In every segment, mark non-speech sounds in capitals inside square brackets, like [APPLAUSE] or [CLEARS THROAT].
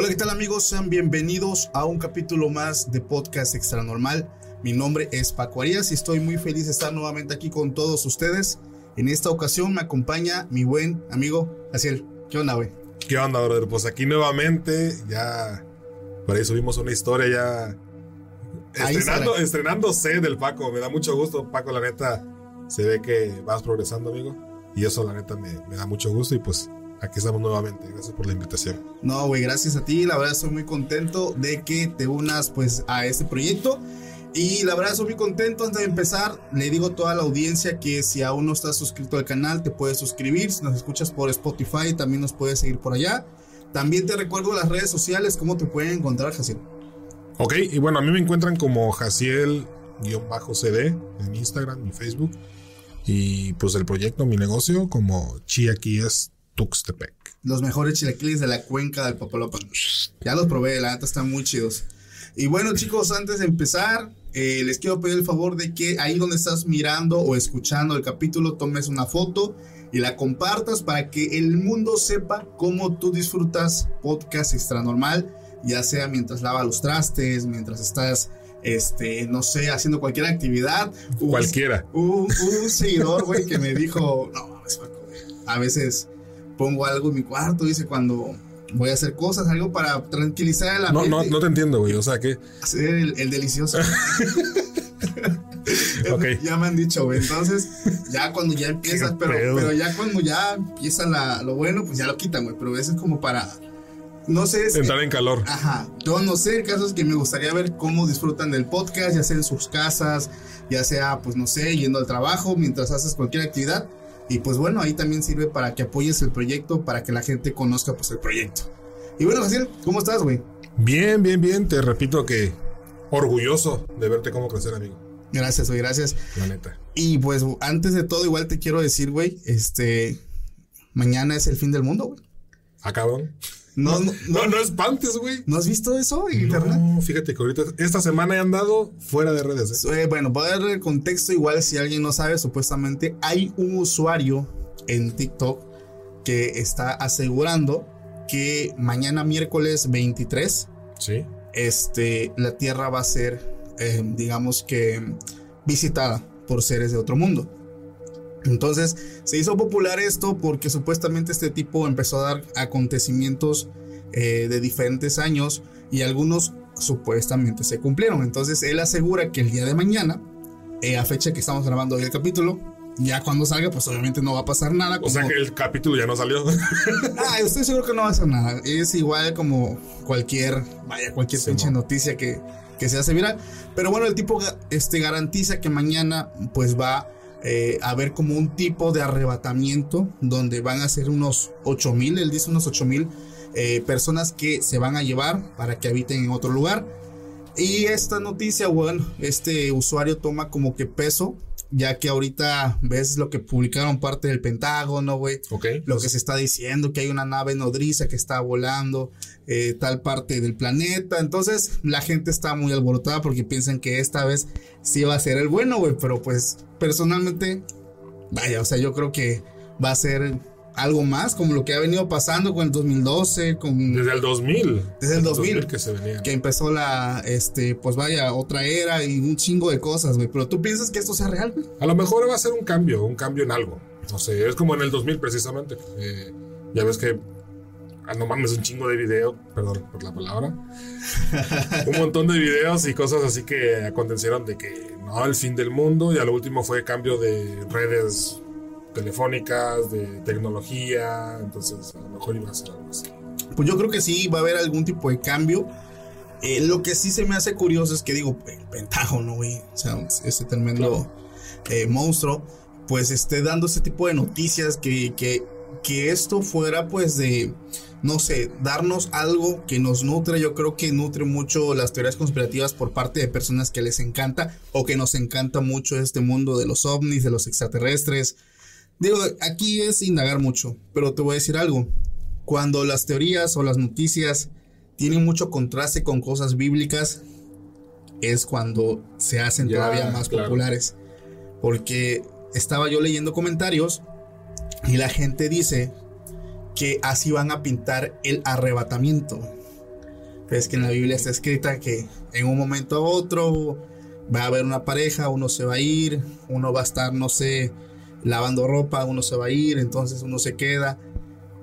Hola, ¿qué tal amigos? Sean bienvenidos a un capítulo más de Podcast Extra Normal. Mi nombre es Paco Arias y estoy muy feliz de estar nuevamente aquí con todos ustedes. En esta ocasión me acompaña mi buen amigo Asiel. ¿Qué onda, güey? ¿Qué onda, brother? Pues aquí nuevamente, ya por ahí subimos una historia ya estrenando, estrenándose del Paco. Me da mucho gusto, Paco, la neta, se ve que vas progresando, amigo. Y eso, la neta, me, me da mucho gusto y pues aquí estamos nuevamente. Gracias por la invitación. No, güey, gracias a ti. La verdad estoy muy contento de que te unas pues a este proyecto. Y la verdad estoy muy contento. Antes de empezar, le digo a toda la audiencia que si aún no estás suscrito al canal, te puedes suscribir. Si nos escuchas por Spotify, también nos puedes seguir por allá. También te recuerdo las redes sociales, cómo te pueden encontrar, Jaciel. Ok, y bueno, a mí me encuentran como Jaciel-CD en Instagram y Facebook. Y pues el proyecto, mi negocio, como Chiaquíes Tuxtepec. Los mejores chilaquiles de la cuenca del Papalopan. Ya los probé, la neta están muy chidos. Y bueno, chicos, antes de empezar, eh, les quiero pedir el favor de que ahí donde estás mirando o escuchando el capítulo, tomes una foto y la compartas para que el mundo sepa cómo tú disfrutas podcast extra normal, ya sea mientras lavas los trastes, mientras estás, este, no sé, haciendo cualquier actividad. Cualquiera. Hubo un seguidor, güey, que me dijo, no, a veces pongo algo en mi cuarto, dice, cuando voy a hacer cosas, algo para tranquilizar el No, ambiente. no, no te entiendo, güey. O sea que. Hacer el, el delicioso. [LAUGHS] [LAUGHS] Ok. Ya me han dicho, güey. Entonces, ya cuando ya [LAUGHS] empiezas, pero, pedo. pero ya cuando ya empieza la- lo bueno, pues ya lo quitan, güey. Pero eso es como para. No sé. es- Entrar en calor. Ajá. Yo no sé, el caso es que me gustaría ver cómo disfrutan del podcast, ya sea en sus casas, ya sea, pues no sé, yendo al trabajo, mientras haces cualquier actividad. Y pues bueno, ahí también sirve para que apoyes el proyecto, para que la gente conozca pues el proyecto. Y bueno, Jaciel, ¿cómo estás, güey? Bien, bien, bien. Te repito que orgulloso de verte cómo crecer, amigo. Gracias, güey, gracias. La neta. Y pues antes de todo, igual te quiero decir, güey, este, mañana es el fin del mundo, güey. Ah, cabrón. No, no, No, no espantes, güey. ¿no has visto eso en internet? No, fíjate que ahorita, esta semana he andado fuera de redes. ¿eh? Eh, bueno, para darle el contexto, igual si alguien no sabe, supuestamente hay un usuario en TikTok que está asegurando que mañana miércoles 23, Sí. este, la Tierra va a ser, eh, digamos que, visitada por seres de otro mundo. Entonces se hizo popular esto porque supuestamente este tipo empezó a dar acontecimientos eh, de diferentes años y algunos supuestamente se cumplieron. Entonces él asegura que el día de mañana, eh, a fecha que estamos grabando hoy el capítulo, ya cuando salga, pues obviamente no va a pasar nada. O sea que el capítulo ya no salió. [LAUGHS] Ah, estoy seguro que no va a hacer nada. Es igual como cualquier, vaya, cualquier Sí, pinche noticia que, que se hace viral. Pero bueno, el tipo este, garantiza que mañana pues va eh, a haber como un tipo de arrebatamiento donde van a ser unos 8 mil, él dice unos 8 mil eh, personas que se van a llevar para que habiten en otro lugar. Y esta noticia, bueno, este usuario toma como que peso, ya que ahorita ves lo que publicaron parte del Pentágono, güey lo que se está diciendo, que hay una nave nodriza que está volando eh, tal parte del planeta. Entonces la gente está muy alborotada porque piensan que esta vez sí va a ser el bueno, güey. Pero pues personalmente, vaya, o sea, yo creo que va a ser algo más, como lo que ha venido pasando con el 2012, con... Desde el 2000. Desde el 2000, que se venía. Que empezó la, este, pues vaya, otra era y un chingo de cosas, güey. Pero tú piensas que esto sea real, güey. A lo mejor va a ser un cambio, un cambio en algo. No sé, es como en el 2000 precisamente. Eh, ya ves que ah, no mames, un chingo de video, perdón por la palabra. un montón de videos y cosas así que acontecieron de que no, el fin del mundo. Y a lo último fue cambio de redes telefónicas, de tecnología, entonces a lo mejor iba a ser algo así. Pues yo creo que sí va a haber algún tipo de cambio. Eh, lo que sí se me hace curioso es que digo, el Pentágono, güey, o sea, ese tremendo eh, monstruo, pues esté dando ese tipo de noticias que, que, que esto fuera pues de, no sé, darnos algo que nos nutre. Yo creo que nutre mucho las teorías conspirativas por parte de personas que les encanta o que nos encanta mucho este mundo de los ovnis, de los extraterrestres, Digo, aquí es indagar mucho, pero te voy a decir algo. Cuando las teorías o las noticias tienen mucho contraste con cosas bíblicas, es cuando se hacen todavía más populares. Porque estaba yo leyendo comentarios y la gente dice que así van a pintar el arrebatamiento. Es que en la Biblia está escrita que en un momento a otro va a haber una pareja, uno se va a ir, uno va a estar, no sé, lavando ropa, uno se va a ir, entonces uno se queda.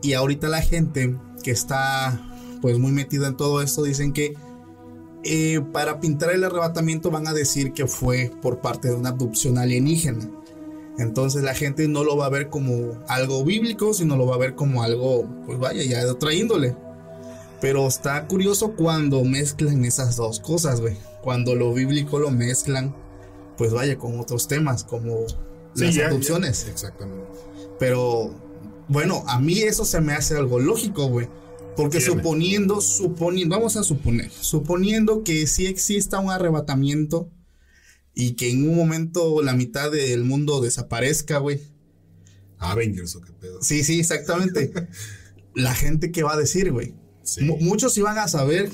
Y ahorita la gente que está pues muy metida en todo esto dicen que eh, para pintar el arrebatamiento van a decir que fue por parte de una abducción alienígena. Entonces la gente no lo va a ver como algo bíblico, sino lo va a ver como algo, pues vaya, ya de otra índole. Pero está curioso cuando mezclan esas dos cosas, güey. Cuando lo bíblico lo mezclan, pues vaya, con otros temas, como las adopciones. exactamente. Pero bueno, a mí eso se me hace algo lógico, güey. Porque suponiendo, suponiendo, vamos a suponer, suponiendo que sí exista un arrebatamiento y que en un momento la mitad del mundo desaparezca, güey. Avengers o qué pedo. Sí, sí, exactamente. [LAUGHS] la gente que va a decir, güey. Muchos iban a saber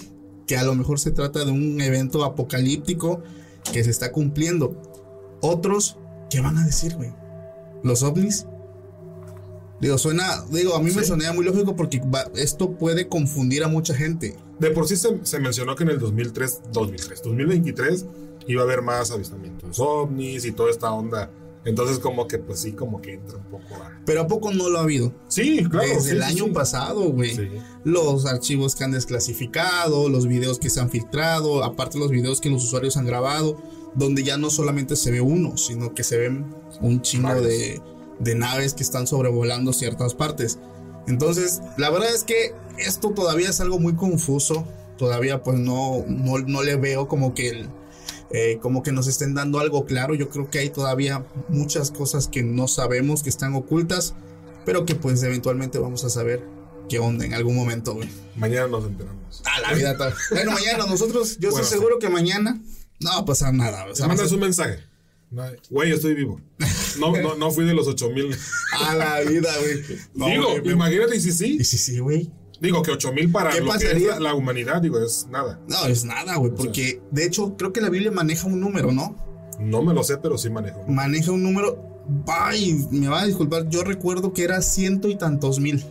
que a lo mejor se trata de un evento apocalíptico que se está cumpliendo. Otros ¿Qué van a decir, güey? ¿Los ovnis? Digo, suena, digo, a mí me sonaba muy lógico porque esto puede confundir a mucha gente. De por sí se, mencionó que en el 2003, 2003, 2023 iba a haber más avistamientos ovnis y toda esta onda. Entonces como que pues sí, como que entra un poco a... Pero ¿a poco no lo ha habido? Sí, claro. Desde el año pasado, güey. Los archivos que han desclasificado, los videos que se han filtrado, aparte los videos que los usuarios han grabado donde ya no solamente se ve uno, sino que se ven un chingo de, de, naves que están sobrevolando ciertas partes. Entonces, la verdad es que esto todavía es algo muy confuso. Todavía pues no, no, le veo como que eh, como que nos estén dando algo claro. Yo creo que hay todavía muchas cosas que no sabemos, que están ocultas, pero que pues eventualmente vamos a saber qué onda en algún momento, Mañana nos enteramos. Ah, la vida. bueno, mañana nosotros, yo estoy seguro que mañana no va a pasar nada. O sea, mandas un mensaje. Güey, estoy vivo. No, no, no fui de los 8000. [LAUGHS] A la vida, güey. digo, imagínate y si sí. Y si sí, güey. Digo que 8000 para lo que es la, humanidad, digo, es nada. No, es nada, güey. Porque de hecho, creo que la Biblia maneja un número, ¿no? No me lo sé, pero sí maneja. Maneja un número. Ay, me va a disculpar. Yo recuerdo que era ciento y tantos mil.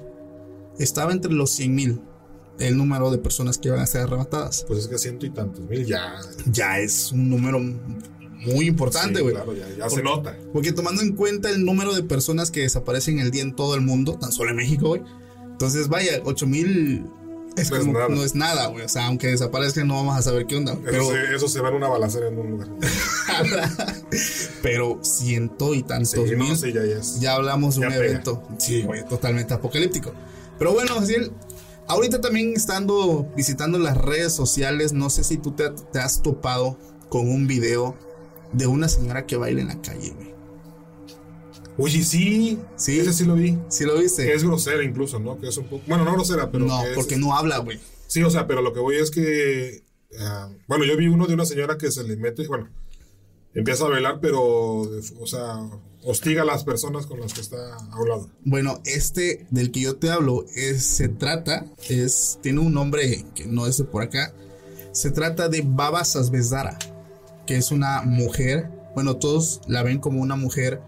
Estaba entre los cien mil el número de personas que van a ser arrebatadas. Pues es que ciento y tantos mil ya. Ya es un número muy importante, güey. claro, ya, se nota. Porque tomando en cuenta el número de personas que desaparecen el día en todo el mundo, tan solo en México, güey. Entonces, vaya, ocho mil es no, es nada, güey. O sea, aunque desaparezcan, no vamos a saber qué onda. Pero, eso, se, va en una balacera en un lugar. [LAUGHS] pero ciento y tantos mil. ya, hablamos de un evento. Sí, güey, totalmente apocalíptico. Pero bueno, Ahorita también estando visitando las redes sociales, no sé si tú te, has topado con un video de una señora que baila en la calle, güey. Oye, sí, sí, ese sí lo vi. Sí lo viste. Que es grosera incluso, ¿no? Que es un poco, bueno, no grosera, pero no, porque no habla, güey. Sí, o sea, pero lo que voy es que, ah, bueno, yo vi uno de una señora que se le mete, bueno, empieza a bailar, pero, o sea, hostiga a las personas con las que está hablando. Bueno, este del que yo te hablo es, se trata, es, tiene un nombre que no es de por acá. Se trata de Baba Sasbezdara, que es una mujer, bueno, todos la ven como una mujer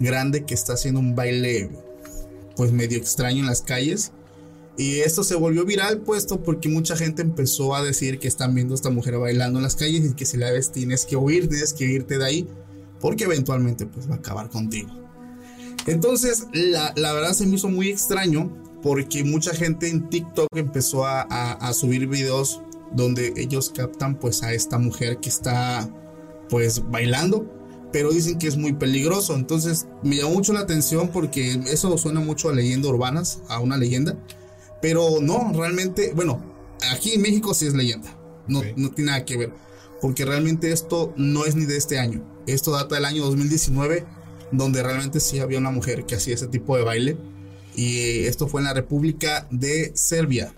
grande que está haciendo un baile pues medio extraño en las calles. Y esto se volvió viral puesto porque mucha gente empezó a decir que están viendo a esta mujer bailando en las calles y que si la ves tienes que huir, tienes que irte de ahí porque eventualmente pues va a acabar contigo. Entonces la, verdad se me hizo muy extraño porque mucha gente en TikTok empezó a, a, a subir videos donde ellos captan pues a esta mujer que está pues bailando pero dicen que es muy peligroso. Entonces me llamó mucho la atención porque eso suena mucho a leyendas urbanas, a una leyenda. Pero no, realmente, bueno, aquí en México sí es leyenda. No, no tiene nada que ver. Porque realmente esto no es ni de este año. Esto data del año 2019, donde realmente sí había una mujer que hacía ese tipo de baile. Y esto fue en la República de Serbia,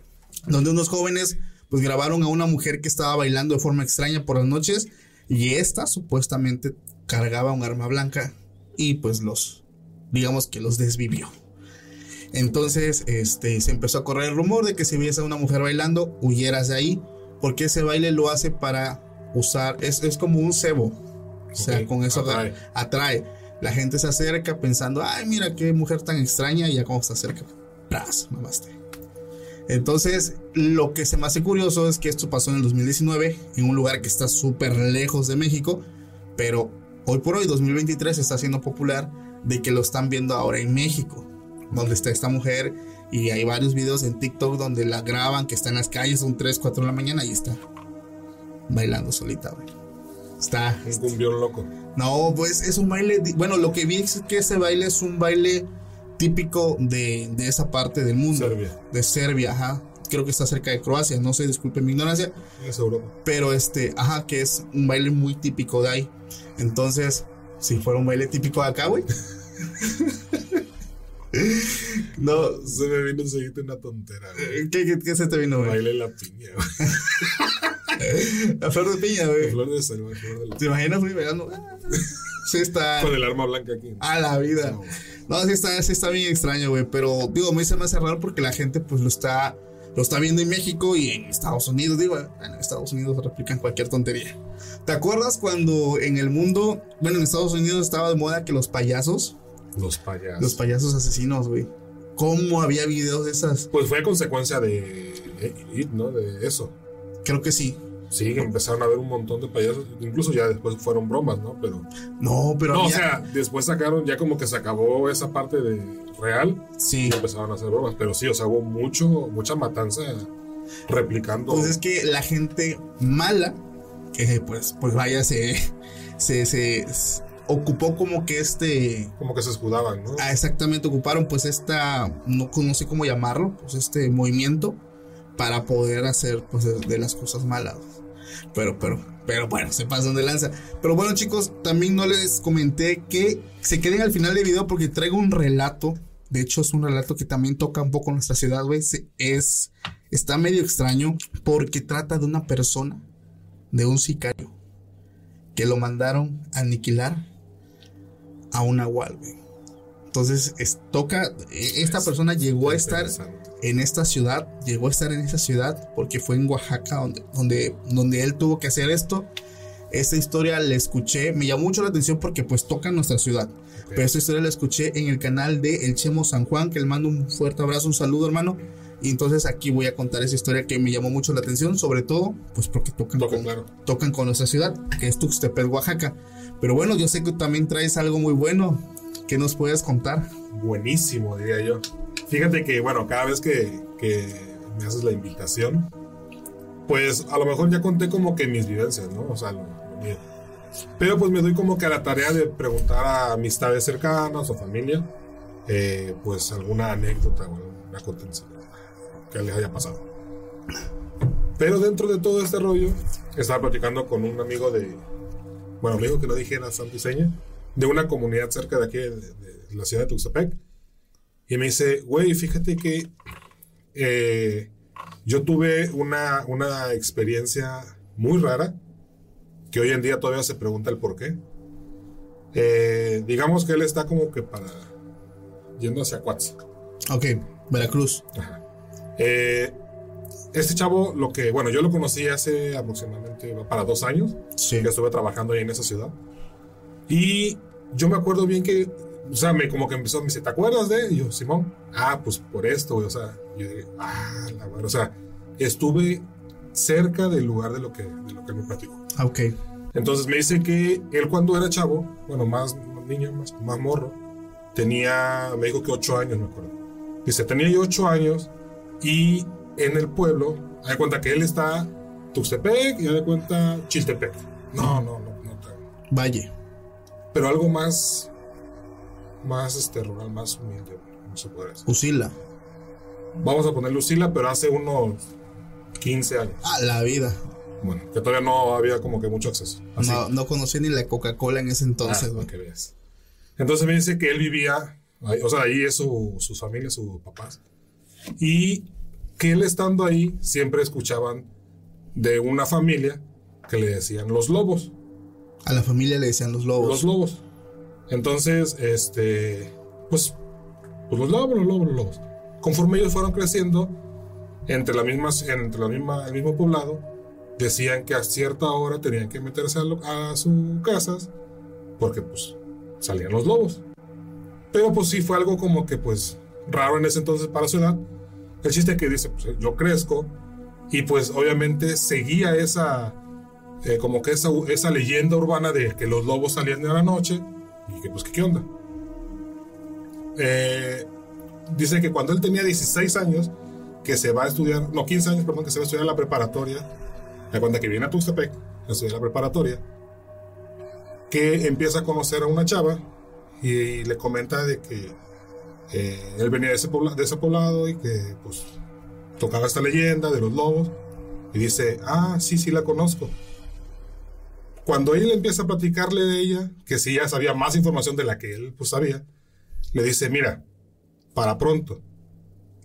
donde unos jóvenes pues grabaron a una mujer que estaba bailando de forma extraña por las noches y esta supuestamente cargaba un arma blanca y pues los, digamos que los desvivió. Entonces, este, se empezó a correr el rumor de que si viese a una mujer bailando, huyeras de ahí, porque ese baile lo hace para usar, es, es como un cebo, o sea, con eso atrae. atrae. La gente se acerca pensando, ay, mira qué mujer tan extraña, y ya como se acerca, ¡pras! Mamaste. Entonces, lo que se me hace curioso es que esto pasó en el 2019, en un lugar que está súper lejos de México, pero hoy por hoy, 2023, está siendo popular de que lo están viendo ahora en México, donde está esta mujer y hay varios videos en TikTok donde la graban, que está en las calles, son 3, 4 de la mañana y está bailando solita, güey. Está. Un cumbión loco. No, pues es un baile. Bueno, lo que vi es que ese baile es un baile típico de, de esa parte del mundo. Serbia. De Serbia, ajá. Creo que está cerca de Croacia, no sé, disculpen mi ignorancia. Es Europa. Pero este, ajá, que es un baile muy típico de ahí. Entonces, si fuera un baile típico de acá, güey. no. Se me vino enseguida una tontera, güey. ¿Qué, qué, qué se te vino, güey? Baile la piña, güey. [LAUGHS] La flor de piña, La güey. flor de selva, flor de la- ¿Te imaginas, güey, bailando? Ah, Sí está. Con el arma blanca aquí. A la vida. No. No, sí está, sí está bien extraño, güey. Pero, digo, a mí se me hace raro porque la gente, pues, lo está, lo está viendo en México y en Estados Unidos. Digo, en Estados Unidos replican cualquier tontería. ¿Te acuerdas cuando en el mundo, bueno, en Estados Unidos estaba de moda que los payasos, Los payasos. los payasos asesinos, güey? ¿Cómo había videos de esas? Pues fue consecuencia de It, ¿no? De eso. Creo que sí. Sí, que empezaron a ver un montón de payasos. Incluso ya después fueron bromas, ¿no? Pero. No, pero No, o sea, después sacaron, ya como que se acabó esa parte de real sí. y empezaron a hacer bromas. Pero sí, o sea, hubo mucho, mucha matanza replicando. Pues es que la gente mala, que pues, pues vaya, se, se, se, ocupó como que este, como que se escudaban, ¿no? ah, exactamente ocuparon pues esta, no, no sé cómo llamarlo, pues este movimiento para poder hacer pues de, las cosas malas. Pero, pero, pero bueno, se pasan de lanza. Pero bueno chicos, también no les comenté que se queden al final del video porque traigo un relato. De hecho, es un relato que también toca un poco nuestra ciudad, güey. Es, está medio extraño porque trata de una persona, de un sicario, que lo mandaron a aniquilar a una güey. Entonces, es- toca, e- esta persona llegó a estar en esta ciudad, llegó a estar en esa ciudad porque fue en Oaxaca donde, donde, donde él tuvo que hacer esto. Esta historia la escuché, me llamó mucho la atención porque pues toca nuestra ciudad. Pero esta historia la escuché en el canal de El Chemo San Juan, que le mando un fuerte abrazo, un saludo hermano. Y entonces aquí voy a contar esa historia que me llamó mucho la atención, sobre todo pues porque tocan, Tocan, con, claro. tocan con nuestra ciudad, que es Tuxtepec, Oaxaca. Pero bueno, yo sé que también traes algo muy bueno. que nos puedes contar? Buenísimo, diría yo. Fíjate que, bueno, cada vez que, que me haces la invitación, pues a lo mejor ya conté como que mis vivencias, ¿no? O sea, lo, lo mío. Pero pues me doy como que a la tarea de preguntar a amistades cercanas o familia, eh, pues alguna anécdota o alguna acontecimiento que les haya pasado. Pero dentro de todo este rollo, estaba platicando con un amigo de, bueno, dijo que no dijera santo y seña, de una comunidad cerca de aquí, de, de la ciudad de Tuxtepec. Y me dice, güey, fíjate que eh, yo tuve una, una experiencia muy rara, que hoy en día todavía se pregunta el por qué. Eh, digamos que él está como que para yendo hacia Cuatza. Ok, Veracruz. Ajá. Eh, este chavo, lo que, bueno, yo lo conocí hace aproximadamente para dos años, Sí. que estuve trabajando ahí en esa ciudad. Y yo me acuerdo bien que o sea, me como que empezó, me dice, ¿te acuerdas de? Y yo, Simón, ah, pues por esto, güey, o sea, yo dije, ah, la madre, o sea, estuve cerca del lugar de lo que, de lo que me platicó. Ah, ok. Entonces me dice que él cuando era chavo, bueno, más niño, más, más morro, tenía, me dijo que ocho años, me acuerdo. Dice, tenía yo ocho años y en el pueblo, hay cuenta que él está Tuxtepec y hay cuenta Chiltepec. No, no, no, no. Valle. Pero algo más, más este, rural, más humilde, no se puede decir. Usila. Vamos a poner Lucila, pero hace unos 15 años. Ah, la vida. Bueno, que todavía no había como que mucho acceso. Así. No, no conocí ni la Coca-Cola en ese entonces, Ah, que veas. Entonces me dice que él vivía, ahí, o sea, ahí es su, su familia, sus papás, y que él estando ahí siempre escuchaban de una familia que le decían los lobos, A la familia le decían los lobos. los lobos. Entonces, este, pues, pues los lobos, los lobos, los lobos. Conforme ellos fueron creciendo, entre la misma, entre la misma, el mismo poblado, decían que a cierta hora tenían que meterse a, lo- a sus casas porque pues salían los lobos. Pero pues sí fue algo como que pues raro en ese entonces para su edad. El chiste que dice, pues yo crezco y pues obviamente seguía esa, eh, como que esa, esa leyenda urbana de que los lobos salían de la noche y que pues qué onda. Eh, dice que cuando él tenía 16 años, que se va a estudiar, no, 15 años, perdón, que se va a estudiar la preparatoria, me cuenta que viene a Tuxtepec, a estudiar la preparatoria, que empieza a conocer a una chava y, le comenta de que eh, él venía de ese, pobla- de ese poblado y que pues tocaba esta leyenda de los lobos y dice, ah, sí, sí la conozco. Cuando él empieza a platicarle de ella, que sí ya sabía más información de la que él pues sabía, le dice, mira, para pronto,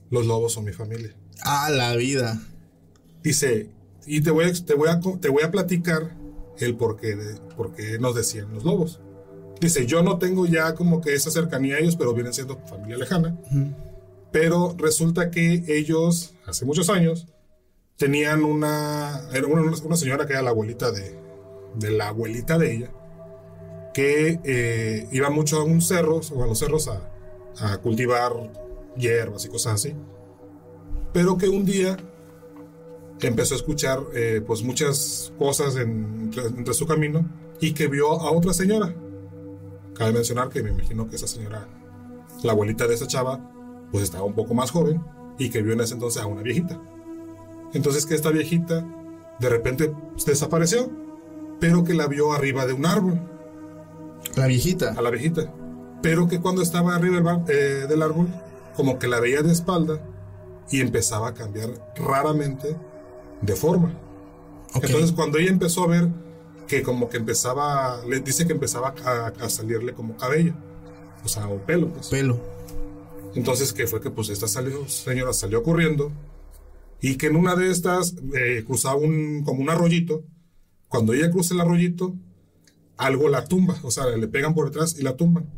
los lobos son mi familia. Ah, la vida. Dice, y te voy a, te voy a, te voy a platicar el por qué, de- por qué nos decían los lobos. Dice, yo no tengo ya como que esa cercanía a ellos, pero vienen siendo familia lejana. Pero resulta que ellos, hace muchos años, tenían una, era una, una señora que era la abuelita de, de la abuelita de ella, que eh, iba mucho a un cerro, o a los cerros a, a cultivar hierbas y cosas así. Pero que un día empezó a escuchar eh, pues muchas cosas en- entre, entre su camino y que vio a otra señora. Cabe mencionar que me imagino que esa señora, la abuelita de esa chava, pues estaba un poco más joven y que vio en ese entonces a una viejita. Entonces que esta viejita de repente desapareció, pero que la vio arriba de un árbol, La viejita. a la viejita. Pero que cuando estaba arriba del, bar- eh, del árbol, como que la veía de espalda y empezaba a cambiar raramente de forma. Ok. Entonces cuando ella empezó a ver que como que empezaba, le dice que empezaba a, a salirle como cabello, o sea, o pelo. pues. Pelo. Entonces que fue que pues esta salió, señora salió corriendo y que en una de estas eh, cruzaba un, como un arroyito. Cuando ella cruza el arroyito, algo la tumba, o sea, le pegan por detrás y la tumban.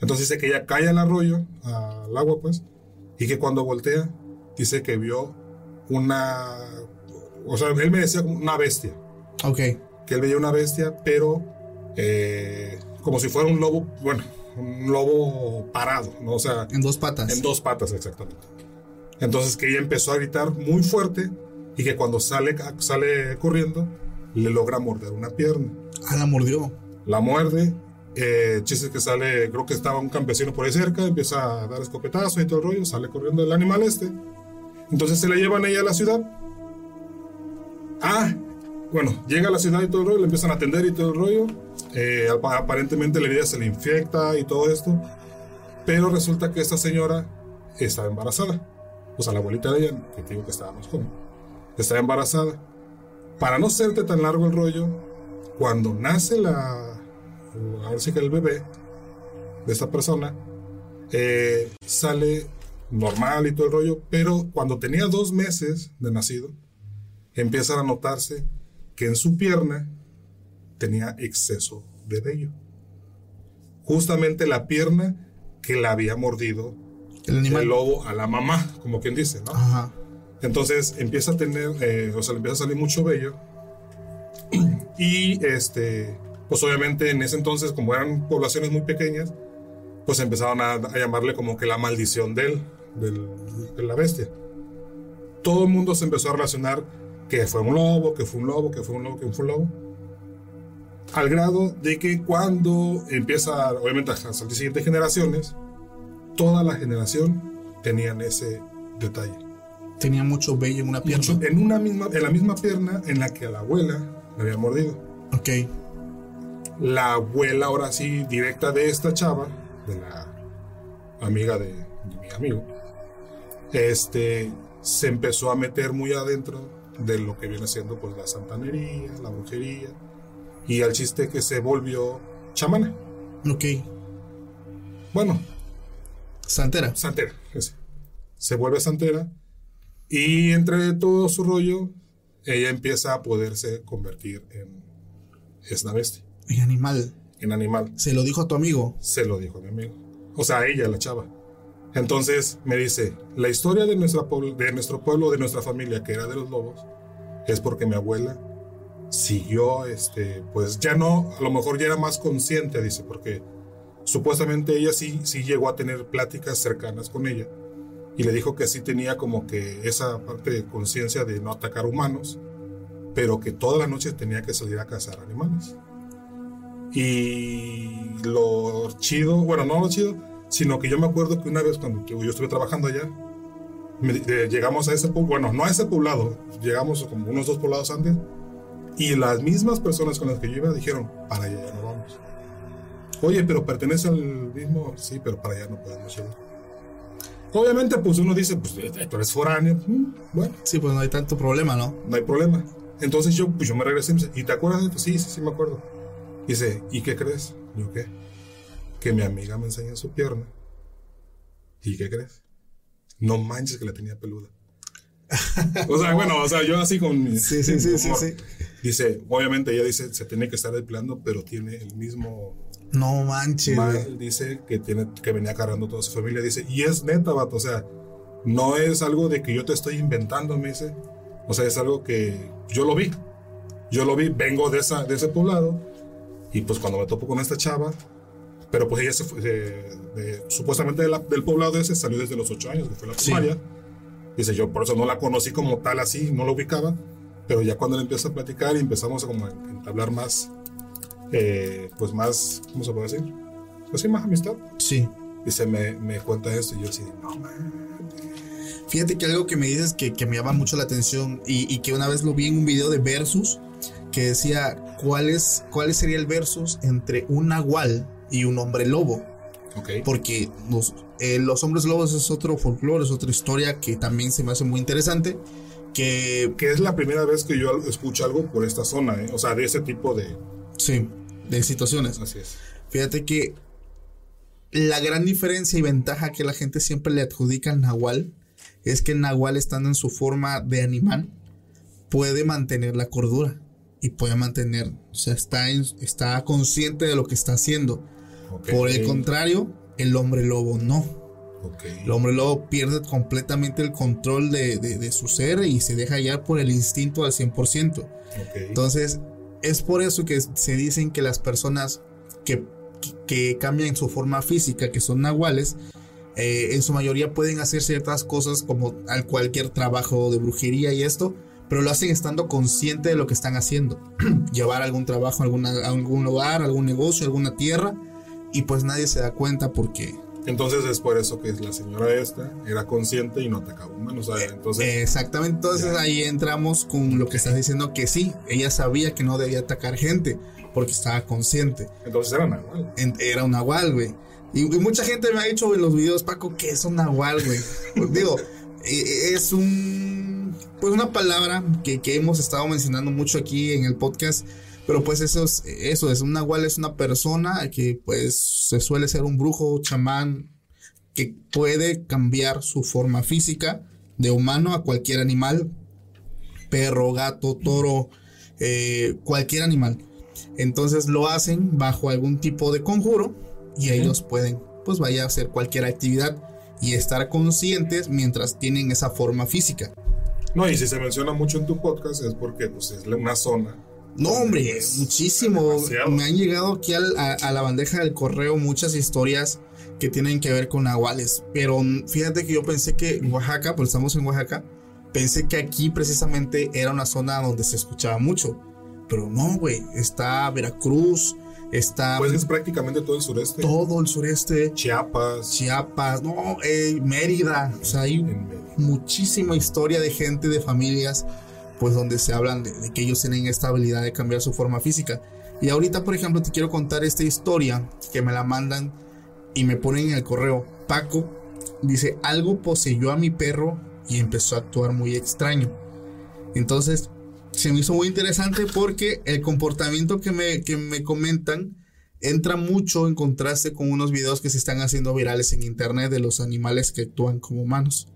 Entonces dice que ella cae al arroyo, al agua pues, y que cuando voltea, dice que vio una, o sea, él me decía como una bestia Ok. Que él veía una bestia, pero eh, como si fuera un lobo, bueno, un lobo parado, ¿no? O sea, En dos patas. en dos patas exactamente. Entonces que ella empezó a gritar muy fuerte y que cuando sale, sale corriendo, le logra morder una pierna. Ah, la mordió. La muerde, eh, chiste que sale, creo que estaba un campesino por ahí cerca, empieza a dar escopetazos y todo el rollo, sale corriendo el animal este. Entonces se la llevan ella a la ciudad. Ah, bueno, llega a la ciudad y todo el rollo, le empiezan a atender y todo el rollo. Eh, apa- aparentemente la herida se le infecta y todo esto. Pero resulta que esta señora estaba embarazada. O sea, la abuelita de ella, que te digo que estaba más joven, estaba embarazada. Para no serte tan largo el rollo, cuando nace la. Ahora sí que el bebé de esta persona, eh, sale normal y todo el rollo, pero cuando tenía dos meses de nacido, empiezan a notarse que en su pierna tenía exceso de vello. Justamente la pierna que la había mordido El animal. el lobo a la mamá, como quien dice, ¿no? Ajá. Entonces empieza a tener, eh, o sea, le empieza a salir mucho vello. [CLEARS THROAT] Y este, pues obviamente en ese entonces, como eran poblaciones muy pequeñas, pues empezaron a, a llamarle como que la maldición de él, del- de la bestia. Todo el mundo se empezó a relacionar que fue un lobo, que fue un lobo, que fue un lobo, que fue un lobo. Al grado de que cuando empieza, obviamente, a salir siguientes generaciones, toda la generación tenían ese detalle. Tenía mucho vello en una pierna. Mucho- en, una misma, en la misma pierna en la que a la abuela le había mordido. Ok. La abuela, ahora sí, directa de esta chava, de la amiga de, de mi amigo, este, se empezó a meter muy adentro de lo que viene siendo pues la santanería, la brujería, y al chiste que se volvió chamana. Ok. Bueno, Santera. santera, ese. se vuelve santera, y entre todo su rollo, ella empieza a poderse convertir en esta bestia, En animal. en animal. Se lo dijo a tu amigo. Se lo dijo a mi amigo. O sea, a ella, la chava. Entonces me dice, la historia de, nuestra de nuestro pueblo, de nuestra familia, que era de los lobos, es porque mi abuela siguió, este, pues ya no, a lo mejor ya era más consciente, dice, porque supuestamente ella sí, sí llegó a tener pláticas cercanas con ella. Y le dijo que sí tenía como que esa parte de conciencia de no atacar humanos, pero que todas las noches tenía que salir a cazar animales. Y lo chido, bueno, no lo chido, sino que yo me acuerdo que una vez cuando yo estuve trabajando allá, llegamos a ese poblado, bueno, no a ese poblado, llegamos como unos dos poblados antes, y las mismas personas con las que yo iba dijeron, para allá ya no vamos. Oye, pero pertenece al mismo, sí, pero para allá no podemos llegar. Obviamente, pues uno dice, pues eh, tú eres foráneo, mm, bueno, Sí, pues no hay tanto problema, ¿no? no hay problema. Entonces yo, pues yo me regresé y me dice, ¿y te acuerdas de esto? Sí, sí, sí, me acuerdo. Dice, ¿y qué crees? Yo, ¿qué? Que mi amiga me enseña su pierna. ¿Y qué crees? No manches que la tenía peluda. [LAUGHS] o sea, bueno, o sea, yo así con mi Sí, sí, sí, sí, sí. Dice, obviamente ella dice, se tiene que estar depilando, pero tiene el mismo No manches. mal, dice que tiene que venía cargando toda su familia, dice, y es neta, vato, o sea, no es algo de que yo te estoy inventando, me dice, o sea, es algo que yo lo vi, yo lo vi, vengo de, esa, de ese poblado, y pues cuando me topo con esta chava, pero pues ella se fue, de- de- supuestamente de la- del poblado ese salió desde los ocho años, que fue la Sí. primaria, dice, yo por eso no la conocí como tal así, no la ubicaba, pero ya cuando le empiezo a platicar y empezamos a como a entablar más, eh, pues más, ¿cómo se puede decir? Pues sí, más amistad. Sí. Se me, me cuenta esto y yo así, no, man. Fíjate que algo que me dices que, que me llama mucho la atención y, y que una vez lo vi en un video de Versus que decía cuál, es, cuál sería el Versus entre un nahual y un hombre lobo. Ok. Porque los, eh, los hombres lobos es otro folclore, es otra historia que también se me hace muy interesante. Que Que es la primera vez que yo escucho algo por esta zona, ¿eh? O sea, de ese tipo de... sí, de situaciones. Así es. Fíjate que la gran diferencia y ventaja que la gente siempre le adjudica al nahual es que el nahual estando en su forma de animal puede mantener la cordura y puede mantener, o sea, está, en- está consciente de lo que está haciendo. Por el contrario, el hombre lobo no. El hombre lobo pierde completamente el control de, de- de su ser y se deja guiar por el instinto al 100%. Ok. Entonces, es por eso que se dicen que las personas que, que cambian su forma física, que son nahuales, eh, en su mayoría pueden hacer ciertas cosas como al cualquier trabajo de brujería y esto, pero lo hacen estando consciente de lo que están haciendo. [CLEARS THROAT] Llevar algún trabajo a, alguna- a algún lugar, algún negocio, alguna tierra, y pues nadie se da cuenta porque... Entonces es por eso que la señora esta era consciente y no atacaba humanos. O sea, entonces... Eh, Exactamente, entonces Ya. ahí entramos con lo que estás diciendo que sí, ella sabía que no debía atacar gente porque estaba consciente. entonces era nahual. En- era un nahual, güey. Y, y mucha gente me ha dicho en los videos, Paco, que es un nahual, güey. [LAUGHS] Pues digo, eh, es un. Pues una palabra que, que hemos estado mencionando mucho aquí en el podcast. Pero pues eso es, eso es, un nahual es una persona que pues se suele ser un brujo, chamán, que puede cambiar su forma física de humano a cualquier animal, perro, gato, toro, eh, cualquier animal. Entonces lo hacen bajo algún tipo de conjuro y ellos pueden, pues vaya a hacer cualquier actividad y estar conscientes mientras tienen esa forma física. No, y si se menciona mucho en tu podcast es porque pues, es una zona. No, hombre, Pues, muchísimo. demasiado. Me han llegado aquí al- a, a la bandeja del correo muchas historias que tienen que ver con nahuales. Pero fíjate que yo pensé que en Oaxaca, pues estamos en Oaxaca, pensé que aquí precisamente era una zona donde se escuchaba mucho. Pero no, güey, está Veracruz, está... Pues es prácticamente todo el sureste. Todo el sureste. Chiapas. Chiapas, no, eh, Mérida. O sea, hay muchísima historia de gente, de familias, pues donde se hablan de, que ellos tienen esta habilidad de cambiar su forma física. Y ahorita, por ejemplo, te quiero contar esta historia que me la mandan y me ponen en el correo. Paco dice, algo poseyó a mi perro y empezó a actuar muy extraño. Entonces, se me hizo muy interesante porque el comportamiento que me, que me comentan entra mucho en contraste con unos videos que se están haciendo virales en internet de los animales que actúan como humanos.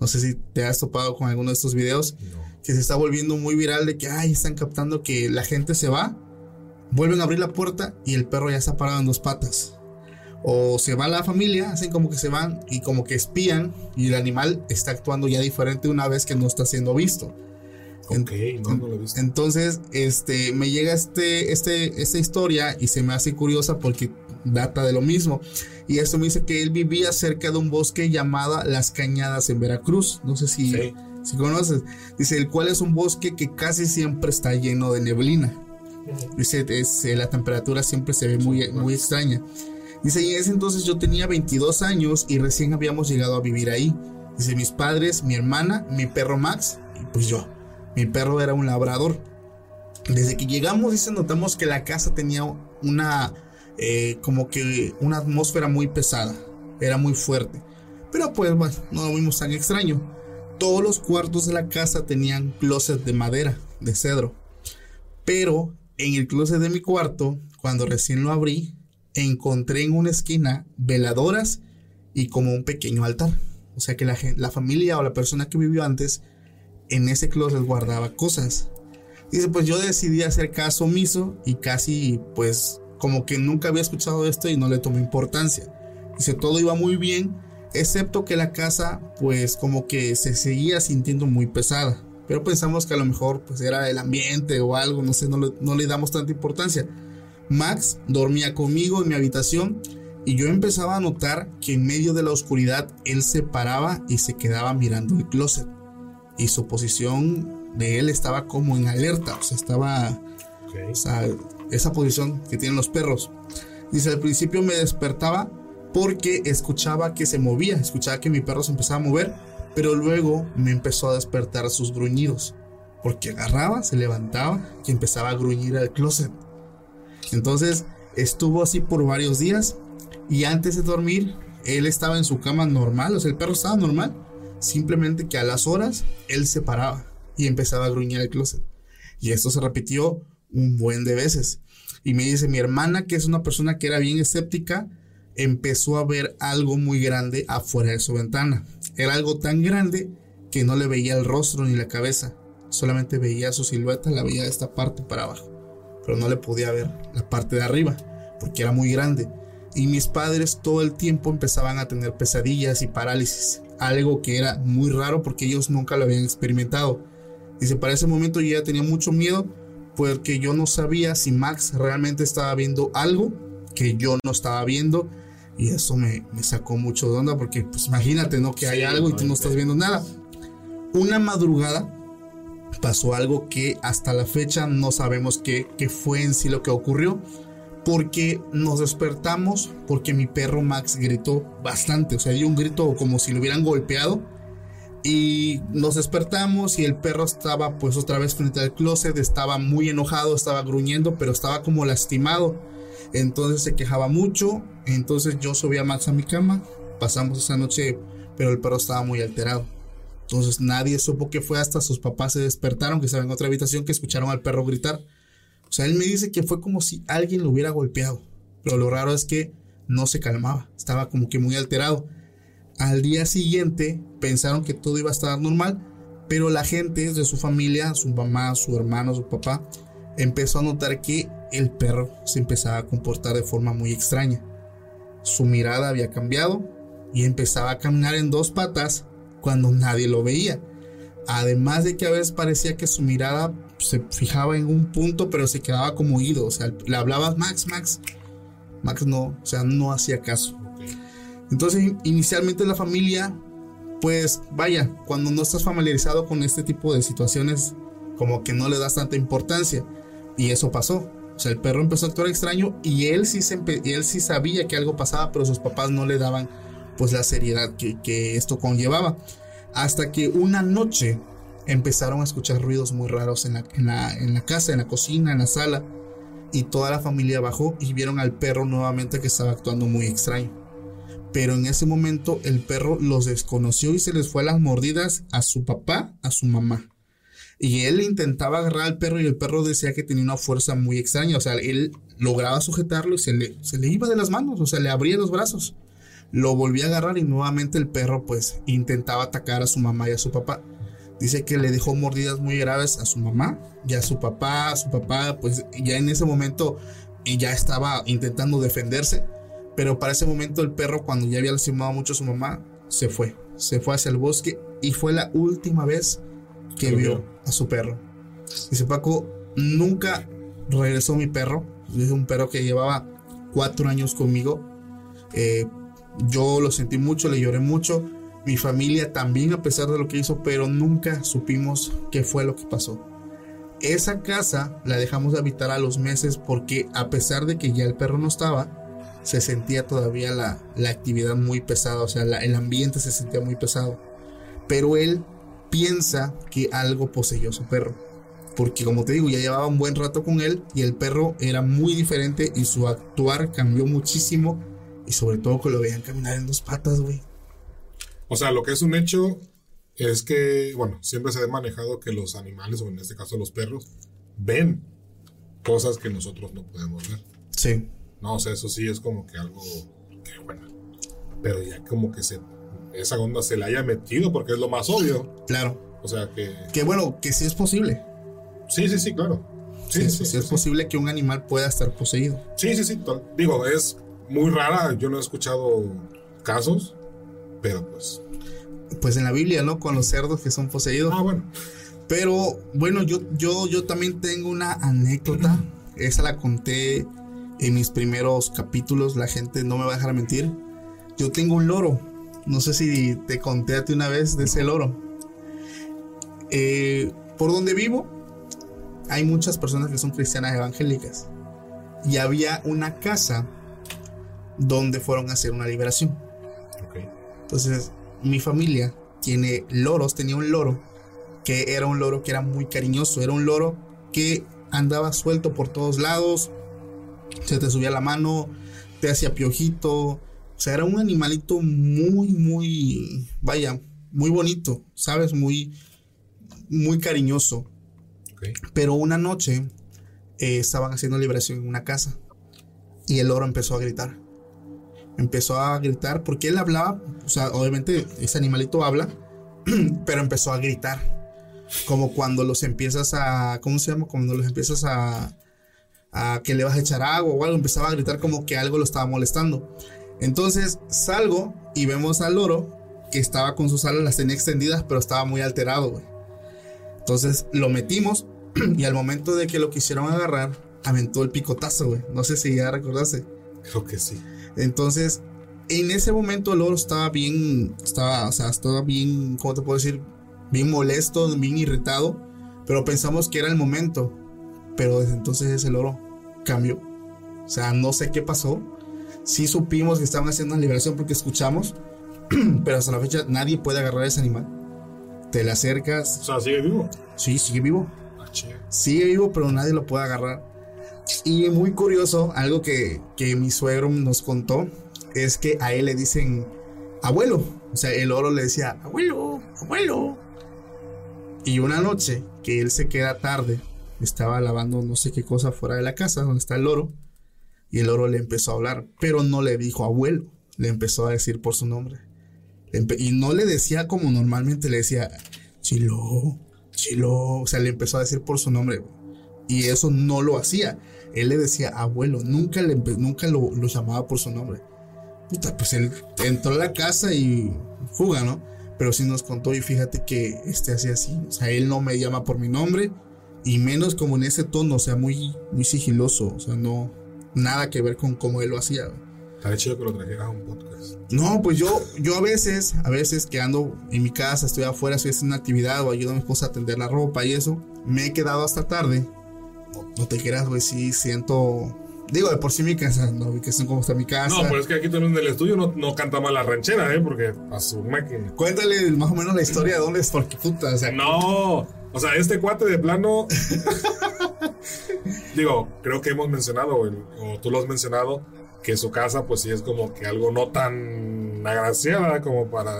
No sé si te has topado con alguno de estos videos que se está volviendo muy viral de que, ay, están captando que la gente se va, vuelven a abrir la puerta y el perro ya está parado en dos patas. O se va la familia, hacen como que se van y como que espían y el animal está actuando ya diferente una vez que no está siendo visto. Ok, no, no lo he visto. Entonces, este, me llega este, este, esta historia y se me hace curiosa porque data de lo mismo. Y esto me dice que él vivía cerca de un bosque llamado Las Cañadas en Veracruz. No sé si, si conoces. Dice, el cual es un bosque que casi siempre está lleno de neblina. Dice, es, la temperatura siempre se ve muy, muy extraña. Dice, y en ese entonces yo tenía 22 años y recién habíamos llegado a vivir ahí. Dice, mis padres, mi hermana, mi perro Max y pues yo. Mi perro era un labrador. Desde que llegamos, dice, notamos que la casa tenía una, eh, como que una atmósfera muy pesada. Era muy fuerte. Pero pues, bueno, no lo vimos tan extraño. Todos los cuartos de la casa tenían closet de madera, de cedro. Pero en el closet de mi cuarto, cuando recién lo abrí, encontré en una esquina veladoras y como un pequeño altar. O sea que la, la familia o la persona que vivió antes en ese closet guardaba cosas. Dice, pues yo decidí hacer caso omiso y casi pues como que nunca había escuchado esto y no le tomé importancia. Dice, todo iba muy bien, excepto que la casa pues como que se seguía sintiendo muy pesada. Pero pensamos que a lo mejor pues era el ambiente o algo, no sé, no le, no le damos tanta importancia. Max dormía conmigo en mi habitación y yo empezaba a notar que en medio de la oscuridad él se paraba y se quedaba mirando el closet. Y su posición de él estaba como en alerta, o sea, estaba... O sea, esa posición que tienen los perros. Dice, al principio me despertaba porque escuchaba que se movía, escuchaba que mi perro se empezaba a mover, pero luego me empezó a despertar sus gruñidos, porque agarraba, se levantaba y empezaba a gruñir al closet. Entonces estuvo así por varios días y antes de dormir él estaba en su cama normal, o sea, el perro estaba normal, simplemente que a las horas él se paraba y empezaba a gruñir el closet. Y esto se repitió un buen de veces. Y me dice mi hermana, que es una persona que era bien escéptica, empezó a ver algo muy grande afuera de su ventana. Era algo tan grande que no le veía el rostro ni la cabeza, solamente veía su silueta, la veía de esta parte para abajo pero no le podía ver la parte de arriba porque era muy grande. Y mis padres todo el tiempo empezaban a tener pesadillas y parálisis, algo que era muy raro porque ellos nunca lo habían experimentado. Dice, para ese momento yo ya tenía mucho miedo porque yo no sabía si Max realmente estaba viendo algo que yo no estaba viendo y eso me, me sacó mucho de onda porque pues imagínate, ¿no? Que hay algo y tú no estás viendo nada. Una madrugada pasó algo que hasta la fecha no sabemos qué, fue en sí lo que ocurrió. Porque nos despertamos porque mi perro Max gritó bastante. O sea, dio un grito como si lo hubieran golpeado. Y nos despertamos y el perro estaba pues otra vez frente al closet. Estaba muy enojado, estaba gruñendo, pero estaba como lastimado. Entonces se quejaba mucho. Entonces yo subí a Max a mi cama. Pasamos esa noche, pero el perro estaba muy alterado. Entonces nadie supo que fue hasta sus papás se despertaron, que estaban en otra habitación, que escucharon al perro gritar. O sea, él me dice que fue como si alguien lo hubiera golpeado. Pero lo raro es que no se calmaba, estaba como que muy alterado. Al día siguiente pensaron que todo iba a estar normal, pero la gente de su familia, su mamá, su hermano, su papá, empezó a notar que el perro se empezaba a comportar de forma muy extraña. Su mirada había cambiado y empezaba a caminar en dos patas cuando nadie lo veía. Además de que a veces parecía que su mirada se fijaba en un punto, pero se quedaba como oído. O sea, le hablabas Max, Max. Max no, o sea, no hacía caso. Entonces, inicialmente la familia, pues vaya, cuando no estás familiarizado con este tipo de situaciones, como que no le das tanta importancia. Y eso pasó. O sea, el perro empezó a actuar extraño y él sí, se él sí sabía que algo pasaba, pero sus papás no le daban pues la seriedad que, que esto conllevaba. Hasta que una noche empezaron a escuchar ruidos muy raros en la, en la, en la casa, en la cocina, en la sala. Y toda la familia bajó y vieron al perro nuevamente que estaba actuando muy extraño. Pero en ese momento el perro los desconoció y se les fue a las mordidas a su papá, a su mamá. Y él intentaba agarrar al perro y el perro decía que tenía una fuerza muy extraña. O sea, él lograba sujetarlo y se le, iba de las manos, o sea, le abría los brazos. Lo volvía a agarrar y nuevamente el perro pues intentaba atacar a su mamá y a su papá. Dice que le dejó mordidas muy graves a su mamá y a su papá. A su papá pues ya en ese momento ya estaba intentando defenderse. Pero para ese momento el perro cuando ya había lastimado mucho a su mamá se fue. Se fue hacia el bosque y fue la última vez que vio a su perro. Dice Paco, nunca regresó mi perro. Es un perro que llevaba cuatro años conmigo. Eh, yo lo sentí mucho, le lloré mucho. Mi familia también a pesar de lo que hizo, pero nunca supimos qué fue lo que pasó. Esa casa la dejamos de habitar a los meses porque a pesar de que ya el perro no estaba, se sentía todavía la, la actividad muy pesada, o sea, el ambiente se sentía muy pesado. Pero él piensa que algo poseyó su perro. Porque como te digo, ya llevaba un buen rato con él y el perro era muy diferente y su actuar cambió muchísimo. Y sobre todo que lo veían caminar en dos patas, güey. O sea, lo que es un hecho es que, bueno, siempre se ha manejado que los animales, o en este caso los perros, ven cosas que nosotros no podemos ver. Sí. No, o sea, eso sí es como que algo que bueno. Pero ya como que se esa onda se le haya metido porque es lo más obvio. Claro. O sea que. Que bueno, que sí es posible. Sí, sí, sí, claro. Sí, sí, sí, es posible que un animal pueda estar poseído. Sí, sí, sí. Digo, es muy rara. Yo no he escuchado casos, pero pues. Pues en la Biblia, ¿no? Con los cerdos que son poseídos. Ah, bueno. Pero bueno, yo, yo, yo también tengo una anécdota. Esa la conté en mis primeros capítulos. La gente no me va a dejar mentir. Yo tengo un loro. No sé si te conté a ti una vez de ese loro. Eh, por donde vivo, hay muchas personas que son cristianas evangélicas. Y había una casa donde fueron a hacer una liberación. Entonces, mi familia tiene loros, tenía un loro que era un loro que era muy cariñoso, era un loro que andaba suelto por todos lados, se te subía la mano, te hacía piojito, o sea, era un animalito muy, muy, vaya, muy bonito, ¿sabes? Muy, muy cariñoso. Pero una noche eh, estaban haciendo liberación en una casa y el loro empezó a gritar. Empezó a gritar porque él hablaba, o sea, obviamente ese animalito habla, [CLEARS THROAT] pero empezó a gritar. Como cuando los empiezas a, ¿cómo se llama? Cuando los empiezas a, a que le vas a echar agua o algo, empezaba a gritar como que algo lo estaba molestando. Entonces salgo y vemos al loro que estaba con sus alas, las tenía extendidas, pero estaba muy alterado, güey. Entonces lo metimos [CLEARS THROAT] y al momento de que lo quisieron agarrar, aventó el picotazo, güey. No sé si ya recordaste. Creo que sí. Entonces, en ese momento el loro estaba bien, estaba, o sea, estaba bien, ¿cómo te puedo decir? Bien molesto, bien irritado, pero pensamos que era el momento. Pero desde entonces ese loro cambió. O sea, no sé qué pasó, sí supimos que estaban haciendo una liberación porque escuchamos, [CLEARS THROAT] pero hasta la fecha nadie puede agarrar a ese animal. Te le acercas. O sea, sigue vivo. Sí, sigue vivo. Ah, sigue vivo, pero nadie lo puede agarrar. Y muy curioso, algo que, que mi suegro nos contó, es que a él le dicen abuelo. O sea, el oro le decía, abuelo, abuelo. Y una noche que él se queda tarde, estaba lavando no sé qué cosa fuera de la casa donde está el loro y el oro le empezó a hablar, pero no le dijo abuelo, le empezó a decir por su nombre. y no le decía como normalmente le decía, Chilo, Chilo, o sea, le empezó a decir por su nombre. Y eso no lo hacía. Él le decía abuelo, nunca, le, nunca lo, llamaba por su nombre. Puta, pues él entró a la casa y fuga, ¿no? Pero sí nos contó y fíjate que este hacía así. O sea, él no me llama por mi nombre y menos como en ese tono, o sea, muy, muy sigiloso. O sea, no, nada que ver con cómo él lo hacía. Estaría chido que lo trajeras a un podcast. No, pues yo, yo a veces, a veces que ando en mi casa, estoy afuera, estoy haciendo una actividad o ayudo a mi esposa a tender la ropa y eso, me he quedado hasta tarde. No, no te creas, güey, sí siento. Digo, de por sí mi casa, no, ubicación como está mi casa. No, pero es que aquí también en el estudio no, no canta mal la ranchera, ¿eh? Porque a su máquina. Cuéntale más o menos la historia de dónde es, porque puta, o sea. No, o sea, este cuate de plano. [LAUGHS] digo, creo que hemos mencionado, o, tú lo has mencionado, que su casa, pues sí es como que algo no tan agraciada como para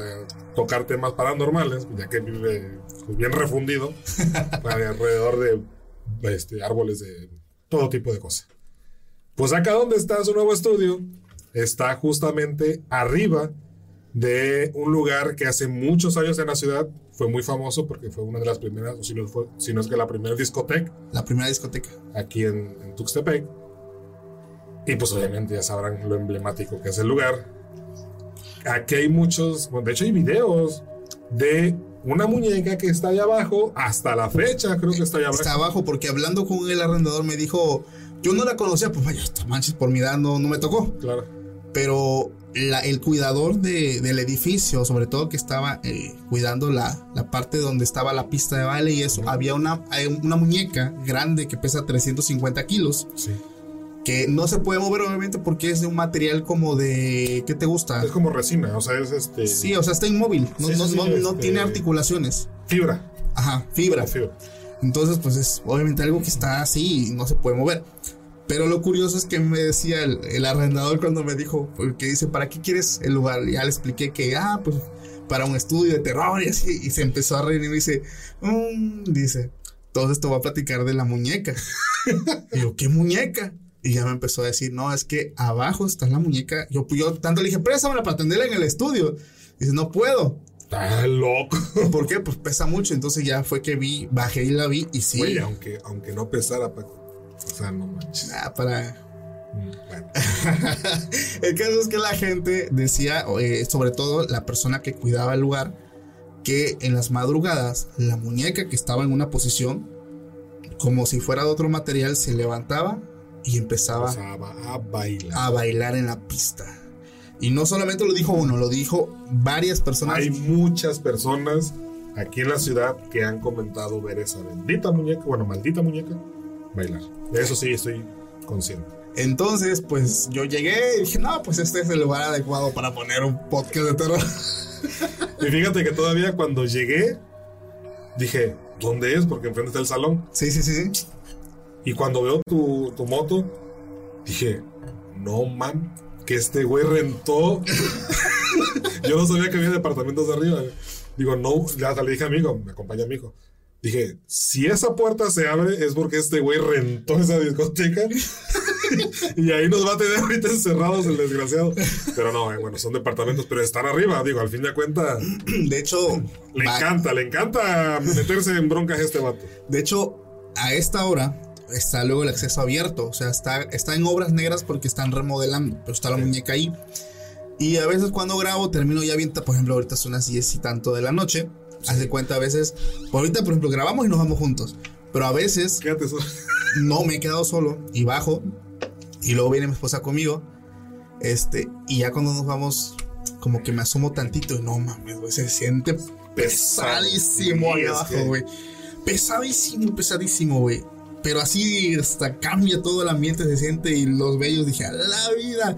tocar temas paranormales, ya que vive pues, bien refundido [LAUGHS] alrededor de este, árboles de todo tipo de cosas. Pues acá donde está su nuevo estudio, está justamente arriba de un lugar que hace muchos años en la ciudad fue muy famoso porque fue una de las primeras, o si no, fue, si no es que la primera discoteca La primera discoteca. aquí en, en Tuxtepec. Y pues obviamente ya sabrán lo emblemático que es el lugar. Aquí hay muchos, bueno, de hecho hay videos de una muñeca que está allá abajo, hasta la fecha creo que está allá abajo. Está abajo, porque hablando con el arrendador me dijo, yo no la conocía, pues vaya, manches, por mi edad no, no me tocó. Claro. pero la- el cuidador de- del edificio, sobre todo que estaba eh, cuidando la, la parte donde estaba la pista de baile y eso, había una, una muñeca grande que pesa 350 kilos, Sí. que no se puede mover obviamente porque es de un material como de, ¿qué te gusta? Es como resina, o sea, es este. Sí, o sea, está inmóvil, no, Sí, no- sí, no- no este- tiene articulaciones. Fibra. Ajá, fibra. Fibra. Entonces, pues es obviamente algo que está así y no se puede mover. Pero lo curioso es que me decía el, el arrendador cuando me dijo, porque dice, ¿para qué quieres el lugar? Ya le expliqué que, ah, pues para un estudio de terror y así. Y se empezó a reír y me dice, "Mm", dice, todo esto va a platicar de la muñeca. [LAUGHS] y yo, ¿qué muñeca? Y ya me empezó a decir, no, es que abajo está la muñeca. Yo, yo tanto le dije, préstamela para atenderla en el estudio. Dice, no puedo. Está loco. ¿Por qué? Pues pesa mucho. Entonces ya fue que vi, bajé y la vi y sí. Güey, aunque, aunque no pesara, Paco. O sea, no manches. Ah, para. Mm, Bueno. [LAUGHS] El caso es que la gente decía, eh, sobre todo la persona que cuidaba el lugar, que en las madrugadas la muñeca que estaba en una posición, como si fuera de otro material, se levantaba y empezaba O sea, a bailar. a bailar en la pista. Y no solamente lo dijo uno, lo dijo varias personas. Hay muchas personas aquí en la ciudad que han comentado ver esa bendita muñeca, bueno, maldita muñeca, bailar. De eso sí estoy consciente. Entonces, pues yo llegué y dije, no, pues este es el lugar adecuado para poner un podcast de terror. Y fíjate que todavía cuando llegué, dije, ¿dónde es? Porque enfrente está el salón. sí, sí, sí, sí. Y cuando veo tu, tu moto, dije, no man, que este güey rentó. [LAUGHS] Yo no sabía que había departamentos de arriba. Digo, no, ya le dije a mi hijo, me acompaña mi hijo. Dije, si esa puerta se abre es porque este güey rentó esa discoteca [LAUGHS] y ahí nos va a tener ahorita encerrados el desgraciado. Pero no, eh, bueno, son departamentos, pero están arriba, digo, al fin de cuentas, De hecho, le va- encanta, le encanta meterse en broncas a este vato. De hecho, a esta hora está luego el acceso abierto. O sea, está, está en obras negras porque están remodelando. Pero está la muñeca ahí. Y a veces cuando grabo termino ya bien, por ejemplo, ahorita son las 10 y tanto de la noche. Haz de cuenta a veces, ahorita por ejemplo grabamos y nos vamos juntos. Pero a veces Quédate solo. [LAUGHS] no me he quedado solo y bajo. Y luego viene mi esposa conmigo. Este, y ya cuando nos vamos, como que me asomo tantito y no mames, güey, se siente pesadísimo ahí abajo, güey. Pesadísimo, pesadísimo, güey. Pero así hasta cambia todo el ambiente, se siente y los bellos dije, a la vida.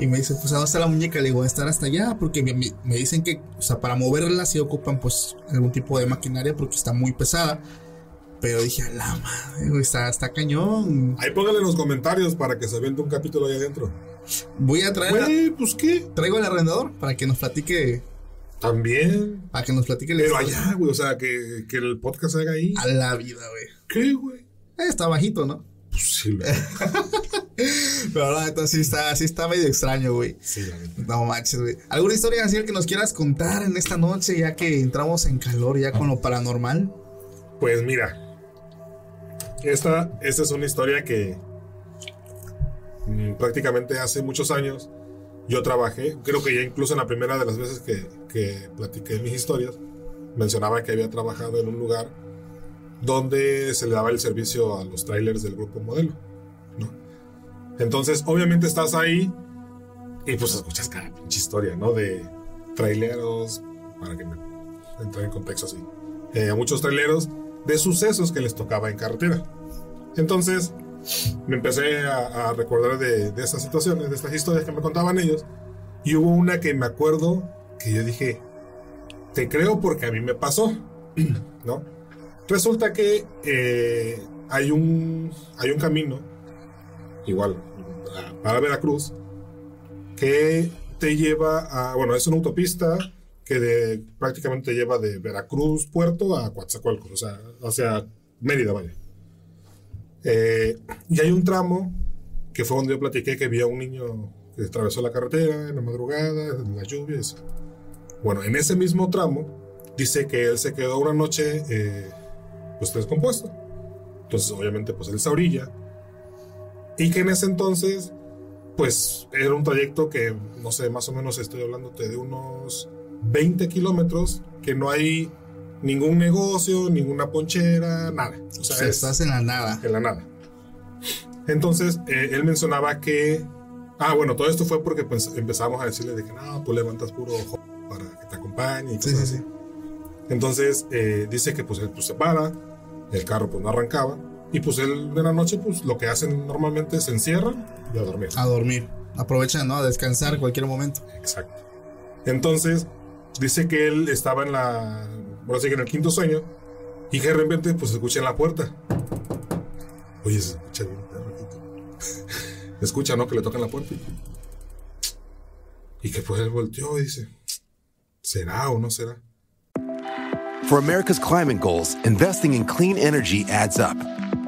Y me dice, pues, ¿a dónde está la muñeca? Le digo, a estar hasta allá, porque me, dicen que, o sea, para moverla sí ocupan, pues, algún tipo de maquinaria porque está muy pesada. Pero dije, a la madre, güey, está, está cañón. Ahí póngale en los comentarios para que se aviente un capítulo ahí adentro. Voy a traer, Güey, pues qué. traigo al arrendador para que nos platique, También. para que nos platique la Pero allá, güey, o sea, que, que el podcast se haga ahí. A la vida, güey. ¿Qué, güey? Eh, está bajito, ¿no? Pues sí, [LAUGHS] Pero [LAUGHS] la neta sí está, sí está medio extraño, güey. sí, la neta. No manches, güey. ¿Alguna historia así que nos quieras contar en esta noche, ya que entramos en calor, ya con lo paranormal? Pues mira, esta, esta es una historia que mm, prácticamente hace muchos años yo trabajé, creo que ya incluso en la primera de las veces que, que platiqué mis historias, mencionaba que había trabajado en un lugar donde se le daba el servicio a los trailers del grupo modelo. Entonces, obviamente estás ahí Y pues escuchas cada pinche historia, ¿no? De traileros, para que me entre en contexto así. Eh, muchos traileros de sucesos que les tocaba en carretera. Entonces, me empecé a, a recordar de, de estas situaciones, de estas historias que me contaban ellos. Y hubo una que me acuerdo que yo dije, te creo porque a mí me pasó, [CLEARS THROAT] ¿no? Resulta que eh, hay, un, hay un camino, igual, para Veracruz, que te lleva a, bueno, es una autopista que prácticamente te lleva de Veracruz, Puerto, a Coatzacoalcos, o sea, hacia Mérida, vaya. Eh, y hay un tramo que fue donde yo platiqué que había un niño que atravesó la carretera en la madrugada, en las lluvias. Bueno, en ese mismo tramo dice que él se quedó una noche eh, pues descompuesto. Entonces, obviamente, pues él se orilla. Y que en ese entonces, pues era un trayecto que, no sé, más o menos estoy hablándote de unos 20 kilómetros, que no hay ningún negocio, ninguna ponchera, nada. O sea, estás en la nada. En la nada. Entonces, eh, él mencionaba que. Ah, bueno, todo esto fue porque pues, empezamos a decirle de que no, tú levantas puro ojo para que te acompañe y cosas sí, sí, así. Entonces, eh, dice que pues él pues, se para, el carro pues no arrancaba. Y pues él de la noche, pues lo que hacen normalmente es se encierran y a dormir. A dormir. Aprovechan, ¿no? A descansar en cualquier momento. Exacto. Entonces, dice que él estaba en la. Bueno, sigue en el quinto sueño. Y que de repente, pues escucha en la puerta. Oye, se escucha bien, [LAUGHS] Escucha, ¿no? Que le tocan la puerta. Y que pues él volteó y dice: ¿Será o no será? For America's climate goals, investing in clean energy adds up.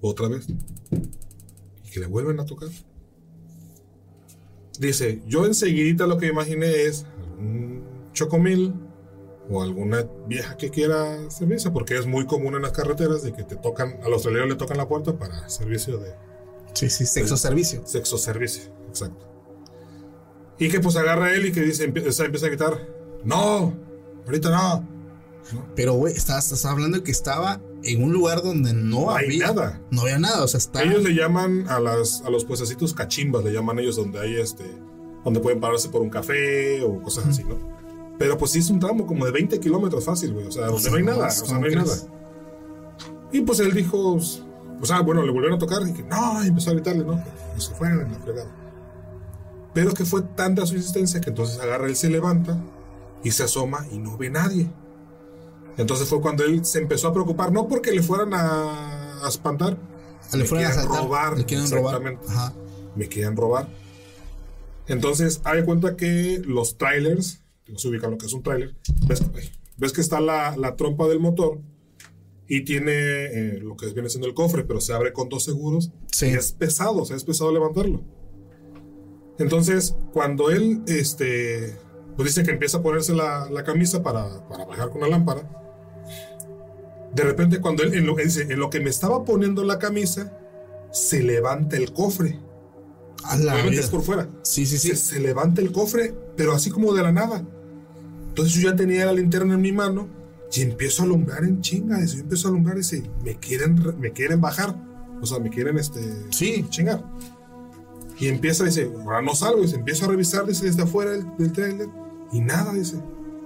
otra vez, y que le vuelven a tocar. Dice, yo enseguida lo que imaginé es un chocomil o alguna vieja que quiera servicio, porque es muy común en las carreteras de que te tocan, a los traileros le tocan la puerta para servicio de... Sí, sí, sexo servicio. Sexo servicio, exacto. Y que pues agarra él y que dice, empieza, empieza a gritar, no, ahorita no, pero, güey, estás, estás, hablando de que estaba en un lugar donde no, no había nada. No había nada, o sea, está... Ellos le llaman a, las, a los puestecitos cachimbas, le llaman ellos donde hay este... Donde pueden pararse por un café o cosas así, ¿no? Pero pues sí es un tramo como de 20 kilómetros fácil, güey. O sea, donde no hay nada, o sea, no hay nada. Y pues él dijo, o sea, bueno, le volvieron a tocar y que no, y empezó a gritarle, ¿no? Que se fueron en la fregada. Pero que fue tanta su insistencia que entonces agarra, él se levanta y se asoma y no ve nadie. Entonces fue cuando él se empezó a preocupar, no porque le fueran a, a espantar, le fueran a robar. Le quieren robar. Ajá. Me quieren robar. Entonces, hay cuenta que los trailers, se ubican lo que es un trailer, ves, ves que está la, la, trompa del motor y tiene eh, lo que viene siendo el cofre, pero se abre con dos seguros. Sí. Y es pesado, o sea, es pesado levantarlo. Entonces, cuando él, este, pues dice que empieza a ponerse la, la camisa para, para bajar con la lámpara, de repente, cuando él, en lo, dice, en lo que me estaba poniendo la camisa, se levanta el cofre. A la es por fuera. Sí, sí, sí. Se, se, levanta el cofre, pero así como de la nada. Entonces yo ya tenía la linterna en mi mano y empiezo a alumbrar en chinga. Yo empiezo a alumbrar y dice, me quieren, me quieren bajar. O sea, me quieren este, sí. chingar. Y empieza, dice, ahora no salgo. Dice, empiezo a revisar dice, desde afuera del, del trailer y nada, dice.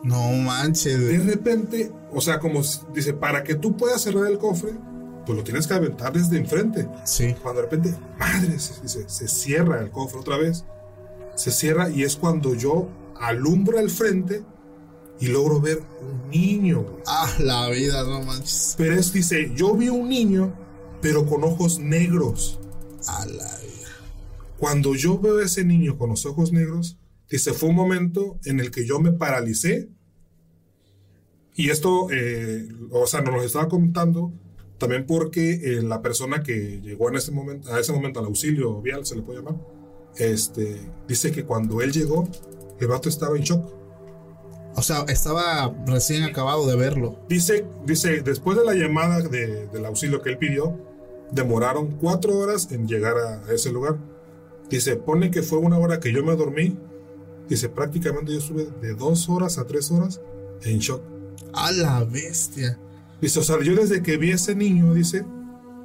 No manches. De repente, o sea, como dice, para que tú puedas cerrar el cofre, pues lo tienes que aventar desde enfrente. Sí. Cuando de repente, madre, se, se, se cierra el cofre otra vez. Se cierra y es cuando yo alumbro al frente y logro ver un niño. güey. Ah, la vida, no manches. Pero es, dice, yo vi un niño, pero con ojos negros. A la vida. Cuando yo veo a ese niño con los ojos negros, dice, fue un momento en el que yo me paralicé. Y esto, eh, o sea, nos lo estaba contando también porque eh, la persona que llegó en ese momento, a ese momento al auxilio vial, se le puede llamar, este, dice que cuando él llegó, el vato estaba en shock. O sea, estaba recién acabado de verlo. Dice, dice, después de la llamada de- del auxilio que él pidió, demoraron cuatro horas en llegar a, a ese lugar. Dice, pone que fue una hora que yo me dormí. Dice, prácticamente yo estuve de dos horas a tres horas en shock. A la bestia. Dice, o sea, yo desde que vi a ese niño, dice,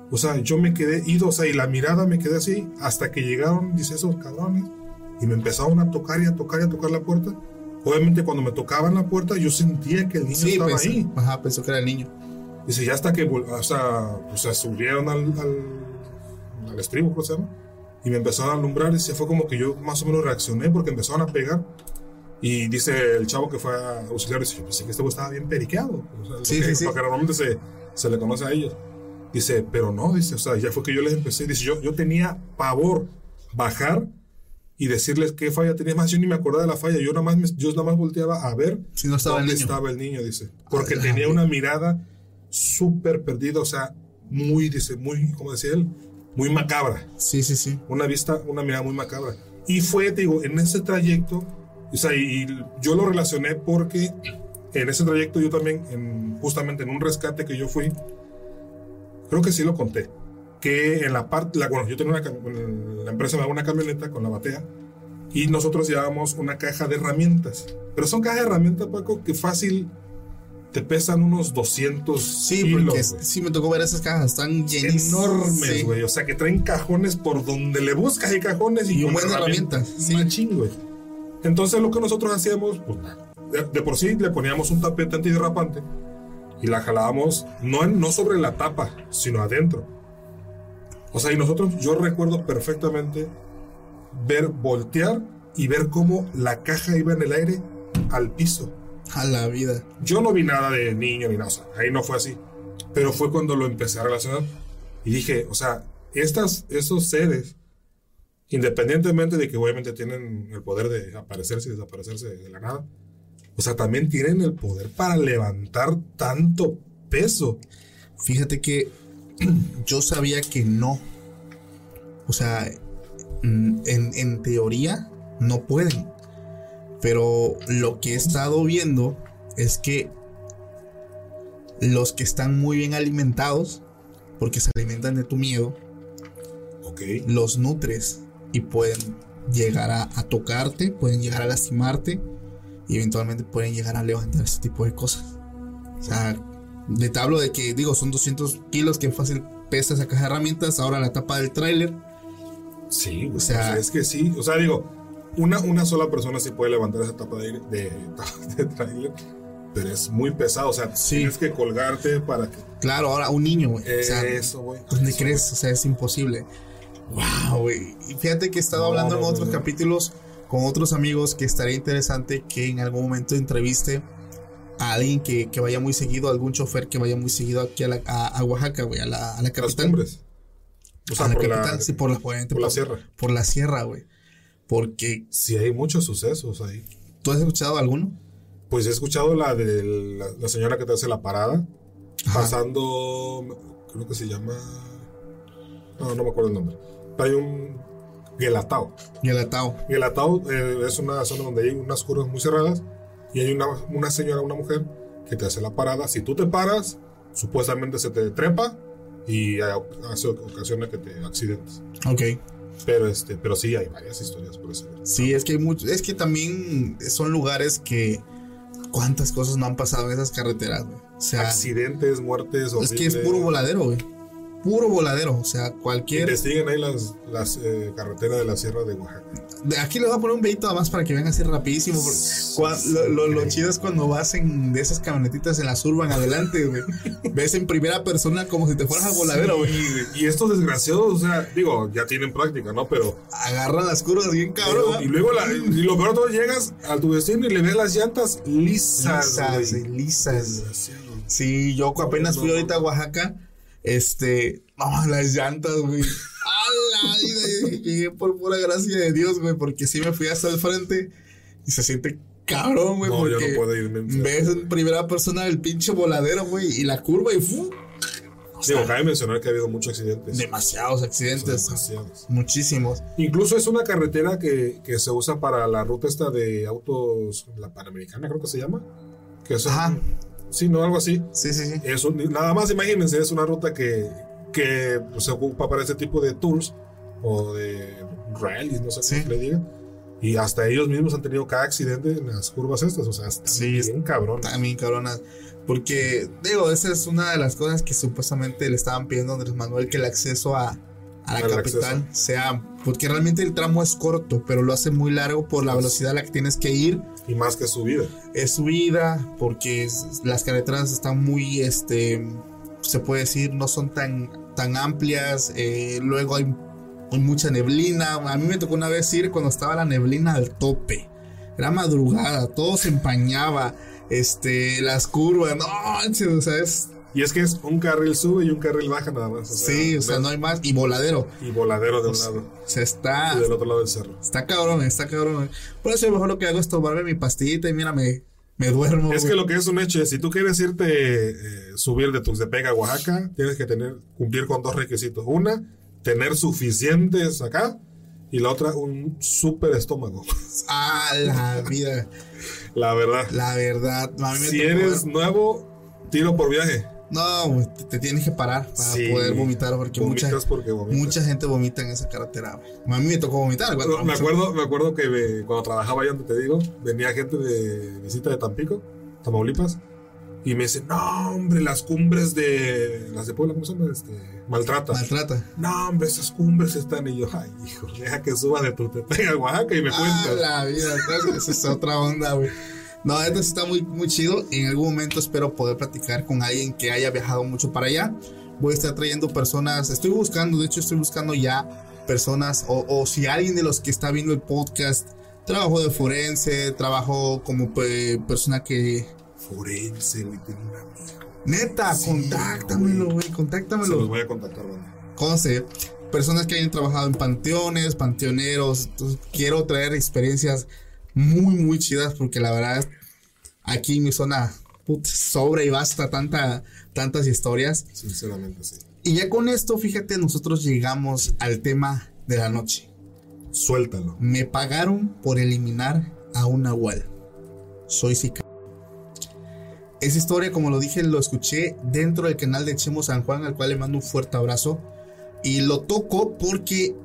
o sea, yo me quedé ido, o sea, y la mirada me quedé así, hasta que llegaron, dice, esos cabrones, y me empezaron a tocar y a tocar y a tocar la puerta. Obviamente cuando me tocaban la puerta, yo sentía que el niño Sí, estaba pensé, ahí. ajá, pensó que era el niño. Dice, ya hasta que, o sea, pues subieron al, al, al estribo, ¿cómo se llama? Y me empezaron a alumbrar, y se fue como que yo más o menos reaccioné porque empezaron a pegar. Y dice el chavo que fue a auxiliar, dice, yo pensé que este güey estaba bien periqueado. O sea, Sí, sí, sí. Porque normalmente se, se le conoce a ellos. Dice, pero no, dice, o sea, ya fue que yo les empecé. Dice, yo, yo tenía pavor bajar y decirles qué falla tenía más. Yo ni me acordaba de la falla, yo nada más, me- yo nada más volteaba a ver Si no estaba el dónde niño. estaba el niño, dice. Porque la tenía una mirada súper perdida, o sea, muy, dice, muy, como decía él, muy macabra. Sí, sí, sí. Una vista, una mirada muy macabra. Y fue, te digo, en ese trayecto, o sea, y, y yo lo relacioné porque en ese trayecto yo también, en, justamente en un rescate que yo fui, creo que sí lo conté, que en la parte, la, bueno, yo tenía una, la empresa me daba una camioneta con la batea y nosotros llevábamos una caja de herramientas. Pero son cajas de herramientas, Paco, que fácil te pesan unos 200 Sí, kilos, porque sí me tocó ver esas cajas, están llenísimas. enormes, Sí. güey. O sea, que traen cajones por donde le buscas y cajones y, Y un con buen de herramientas, sí. Machín, güey. Entonces, lo que nosotros hacíamos, pues, de, de por sí le poníamos un tapete antiderrapante y la jalábamos no, no sobre la tapa, sino adentro. O sea, y nosotros, yo recuerdo perfectamente ver, voltear y ver cómo la caja iba en el aire al piso. A la vida. Yo no vi nada de niño ni nada, o sea, ahí no fue así. Pero fue cuando lo empecé a relacionar y dije, o sea, estas, estos seres, independientemente de que obviamente tienen el poder de aparecerse y desaparecerse de la nada, o sea, también tienen el poder para levantar tanto peso. Fíjate que [CLEARS THROAT] yo sabía que no. O sea, mm, en, en teoría no pueden. Pero lo que he estado viendo es que los que están muy bien alimentados, porque se alimentan de tu miedo, los nutres y pueden llegar a, a tocarte, pueden llegar a lastimarte y eventualmente pueden llegar a levantar ese tipo de cosas. O sea, de te hablo de que, digo, son 200 kilos que fácil pesa esa caja de herramientas, ahora la tapa del tráiler. Sí, O sea- o sea, es que sí. O sea, digo, una, una sola persona sí puede levantar esa tapa de, de, [LAUGHS] de trailer, pero es muy pesado. O sea, Sí. tienes que colgarte para que. Claro, ahora un niño, güey. O sea, Eso, güey. ¿Dónde Eso, crees? O sea, es imposible. Wow, güey. Y fíjate que he estado No, hablando no, en otros no. capítulos con otros amigos que estaría interesante que en algún momento entreviste a alguien que, que vaya muy seguido, algún chofer que vaya muy seguido aquí a, la- a, a Oaxaca, güey, a la, a la Las capital. cumbres. O sea, a la por capital, la, sí, por la, por la sierra. Por la sierra, güey. Porque, Sí, hay muchos sucesos ahí. ¿tú has escuchado alguno? Pues he escuchado la de la, la señora que te hace la parada, Ajá. pasando, creo que se llama, no, no me acuerdo el nombre. Hay un Guelatao. Y el atao. Guelatao eh, es una zona donde hay unas curvas muy cerradas y hay una, una señora, una mujer que te hace la parada. Si tú te paras, supuestamente se te trepa y hace ocasiona que te accidentes. Ok. Pero este, pero sí hay varias historias por eso. Sí, es que hay mucho, es que también son lugares que cuántas cosas no han pasado en esas carreteras, güey. O sea, Accidentes, muertes, es que es puro voladero, güey. Puro voladero, o sea, cualquier... Investiguen ahí las, las eh, carreteras de la Sierra de Oaxaca. De aquí les voy a poner un videito más para que vean así rapidísimo. porque cua- lo, lo- lo chido es cuando vas en de esas camionetitas en la urban adelante, güey. [LAUGHS] Ves en primera persona como si te fueras al voladero, güey. Y, y estos desgraciados, o sea, digo, ya tienen práctica, ¿no? Pero. Agarran las curvas bien cabrón. pero- y luego, la, y lo peor todo, llegas a tu destino y le ves las llantas lisas. lisas, güey. lisas. Sí, yo apenas fui ahorita a Oaxaca. Este, no, las llantas, güey. [LAUGHS] ¡A la vida! Llegué por pura gracia de Dios, güey, porque sí me fui hasta el frente y se siente cabrón, güey, No, yo no puedo irme. ves en primera persona el pinche voladero, güey, y la curva y ¡fu! Digo, cabe mencionar que ha habido muchos accidentes. demasiados accidentes, Demasiados. muchísimos. Incluso es una carretera que, que se usa para la ruta esta de autos, la Panamericana creo que se llama. Que es un- Ajá. Sí, no, algo así. Sí, sí, sí. Es un- nada más imagínense, es una ruta que, que pues, se ocupa para este tipo de tours o de rallies, no sé Sí. cómo le diga. Y hasta ellos mismos han tenido cada accidente en las curvas estas, o sea, está Sí, bien cabrón. También cabronas. Porque, digo, esa es una de las cosas que supuestamente le estaban pidiendo a Andrés Manuel, que el acceso a, a la Al capital sea. Porque realmente el tramo es corto, pero lo hace muy largo por la velocidad a la que tienes que ir. Y más que su vida. Es subida, porque es- las carreteras están muy, este, se puede decir, no son tan, tan amplias. eh, luego hay, hay mucha neblina. A mí me tocó una vez ir cuando estaba la neblina al tope. Era madrugada, todo se empañaba. Este, las curvas, no, o sea, es, Y es que es un carril sube y un carril baja nada más. o sea, sí, o sea, no hay más. Y voladero, Y voladero de un lado se está, y del otro lado del cerro. está cabrón, está cabrón. Por eso a lo mejor lo que hago es tomarme mi pastillita y mira, me, me duermo. Es güey. que lo que es un hecho es, si tú quieres irte, eh, subir de Tuxtepec a Oaxaca, tienes que tener, cumplir con dos requisitos. Una, tener suficientes acá. Y la otra, un súper estómago. [LAUGHS] Ah, la vida. La verdad. La verdad, Si eres nuevo, tiro por viaje. No, güey, te, te tienes que parar para Sí. poder vomitar porque mucha, porque vomitas. mucha gente vomita en esa carretera. güey. A mí me tocó vomitar. güey. Me acuerdo, me acuerdo que eh, cuando trabajaba allá donde te digo, venía gente de visita de Tampico, Tamaulipas, y me dice, no, hombre, las cumbres de. Las de Puebla, ¿cómo se llama? Este, maltrata. Maltrata. No, hombre, esas cumbres están. Y yo, ay, hijo, deja que suba de tu a Oaxaca y me Ah, cuentas. la vida, esa es otra onda, güey. No, esto está muy, muy chido. En algún momento espero poder platicar con alguien que haya viajado mucho para allá. Voy a estar trayendo personas, estoy buscando, de hecho estoy buscando ya personas, o, o si alguien de los que está viendo el podcast, trabajo de forense, trabajo como pe- persona que... Forense, güey, tiene un amigo. Neta, Sí, contáctamelo, güey. güey, Se los contáctamelo. voy a contactar, banda. Conce, personas que hayan trabajado en panteones, panteoneros. Entonces, quiero traer experiencias muy, muy chidas porque la verdad, aquí en mi zona put, sobra y basta tanta, tantas historias. Sinceramente, sí. Y ya con esto, fíjate, nosotros llegamos al tema de la noche. Suéltalo. Me pagaron por eliminar a un nahual. Soy sicario. Esa historia, como lo dije, lo escuché dentro del canal de Chemo San Juan, al cual le mando un fuerte abrazo. Y lo toco porque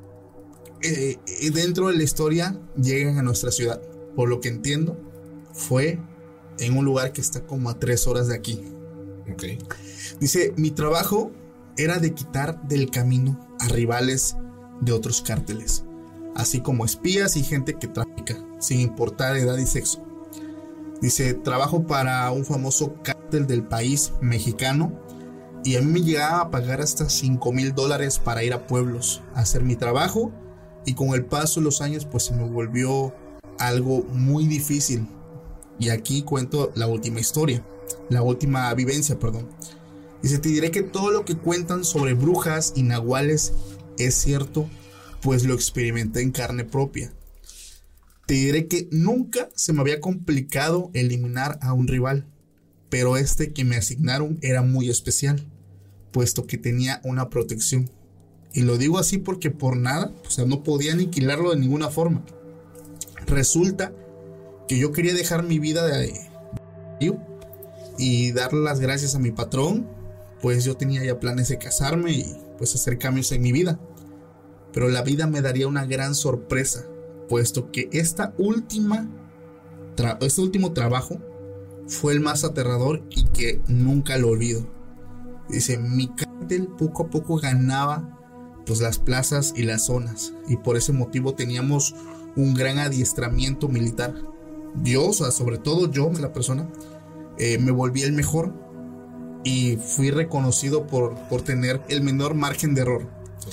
eh, eh, dentro de la historia llegan a nuestra ciudad. Por lo que entiendo, fue en un lugar que está como a tres horas de aquí. Dice, mi trabajo era de quitar del camino a rivales de otros cárteles, así como espías y gente que trafica, sin importar edad y sexo. Dice, trabajo para un famoso cártel del país mexicano y a mí me llegaba a pagar hasta 5 mil dólares para ir a pueblos a hacer mi trabajo y con el paso de los años pues se me volvió algo muy difícil. Y aquí cuento la última historia, la última vivencia, perdón. Dice, te diré que todo lo que cuentan sobre brujas y nahuales es cierto, pues lo experimenté en carne propia. Te diré que nunca se me había complicado eliminar a un rival, pero este que me asignaron era muy especial, puesto que tenía una protección. Y lo digo así porque por nada, o sea, no podía aniquilarlo de ninguna forma. Resulta que yo quería dejar mi vida de y darle las gracias a mi patrón, pues yo tenía ya planes de casarme y pues hacer cambios en mi vida. Pero la vida me daría una gran sorpresa, puesto que esta última este último trabajo fue el más aterrador y que nunca lo olvido. Dice, mi cara él poco a poco ganaba pues las plazas y las zonas y por ese motivo teníamos un gran adiestramiento militar. Yo, sobre todo yo, la persona, eh, me volví el mejor y fui reconocido por, por tener el menor margen de error.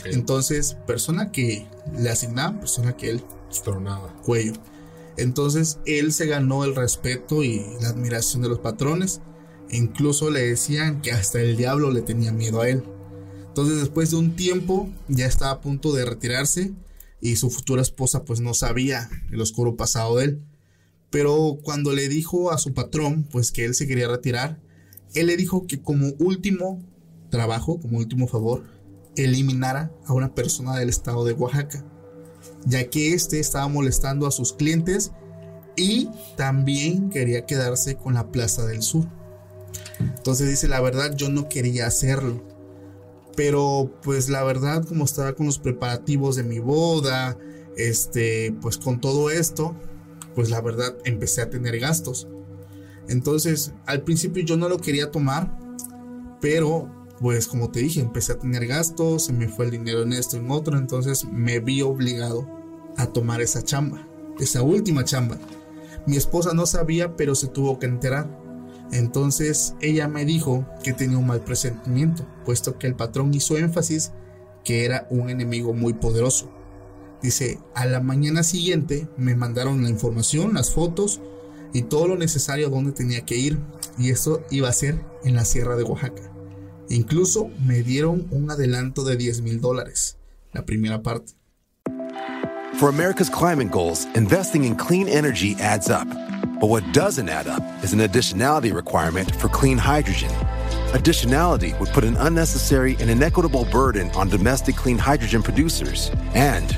Entonces, persona que le asignaba, persona que él Tronaba. cuello. Entonces, él se ganó el respeto y la admiración de los patrones. E incluso le decían que hasta el diablo le tenía miedo a él. Entonces, después de un tiempo, ya estaba a punto de retirarse y su futura esposa pues no sabía el oscuro pasado de él. Pero cuando le dijo a su patrón pues que él se quería retirar, él le dijo que como último trabajo, como último favor, eliminara a una persona del estado de Oaxaca, ya que éste estaba molestando a sus clientes y también quería quedarse con la Plaza del Sur. Entonces dice, la verdad yo no quería hacerlo, pero pues la verdad como estaba con los preparativos de mi boda, este, pues con todo esto, pues la verdad empecé a tener gastos. Entonces, al principio yo no lo quería tomar, pero pues como te dije, empecé a tener gastos, se me fue el dinero en esto, en otro, entonces me vi obligado a tomar esa chamba, esa última chamba. Mi esposa no sabía, pero se tuvo que enterar. Entonces ella me dijo que tenía un mal presentimiento, puesto que el patrón hizo énfasis que era un enemigo muy poderoso. Dice, a la mañana siguiente me mandaron la información, las fotos y todo lo necesario a donde tenía que ir, y eso iba a ser en la Sierra de Oaxaca. Incluso me dieron un adelanto de 10 mil dólares, la primera parte. For America's climate goals, investing in clean energy adds up. But what doesn't add up is an additionality requirement for clean hydrogen. Additionality would put an unnecessary and inequitable burden on domestic clean hydrogen producers and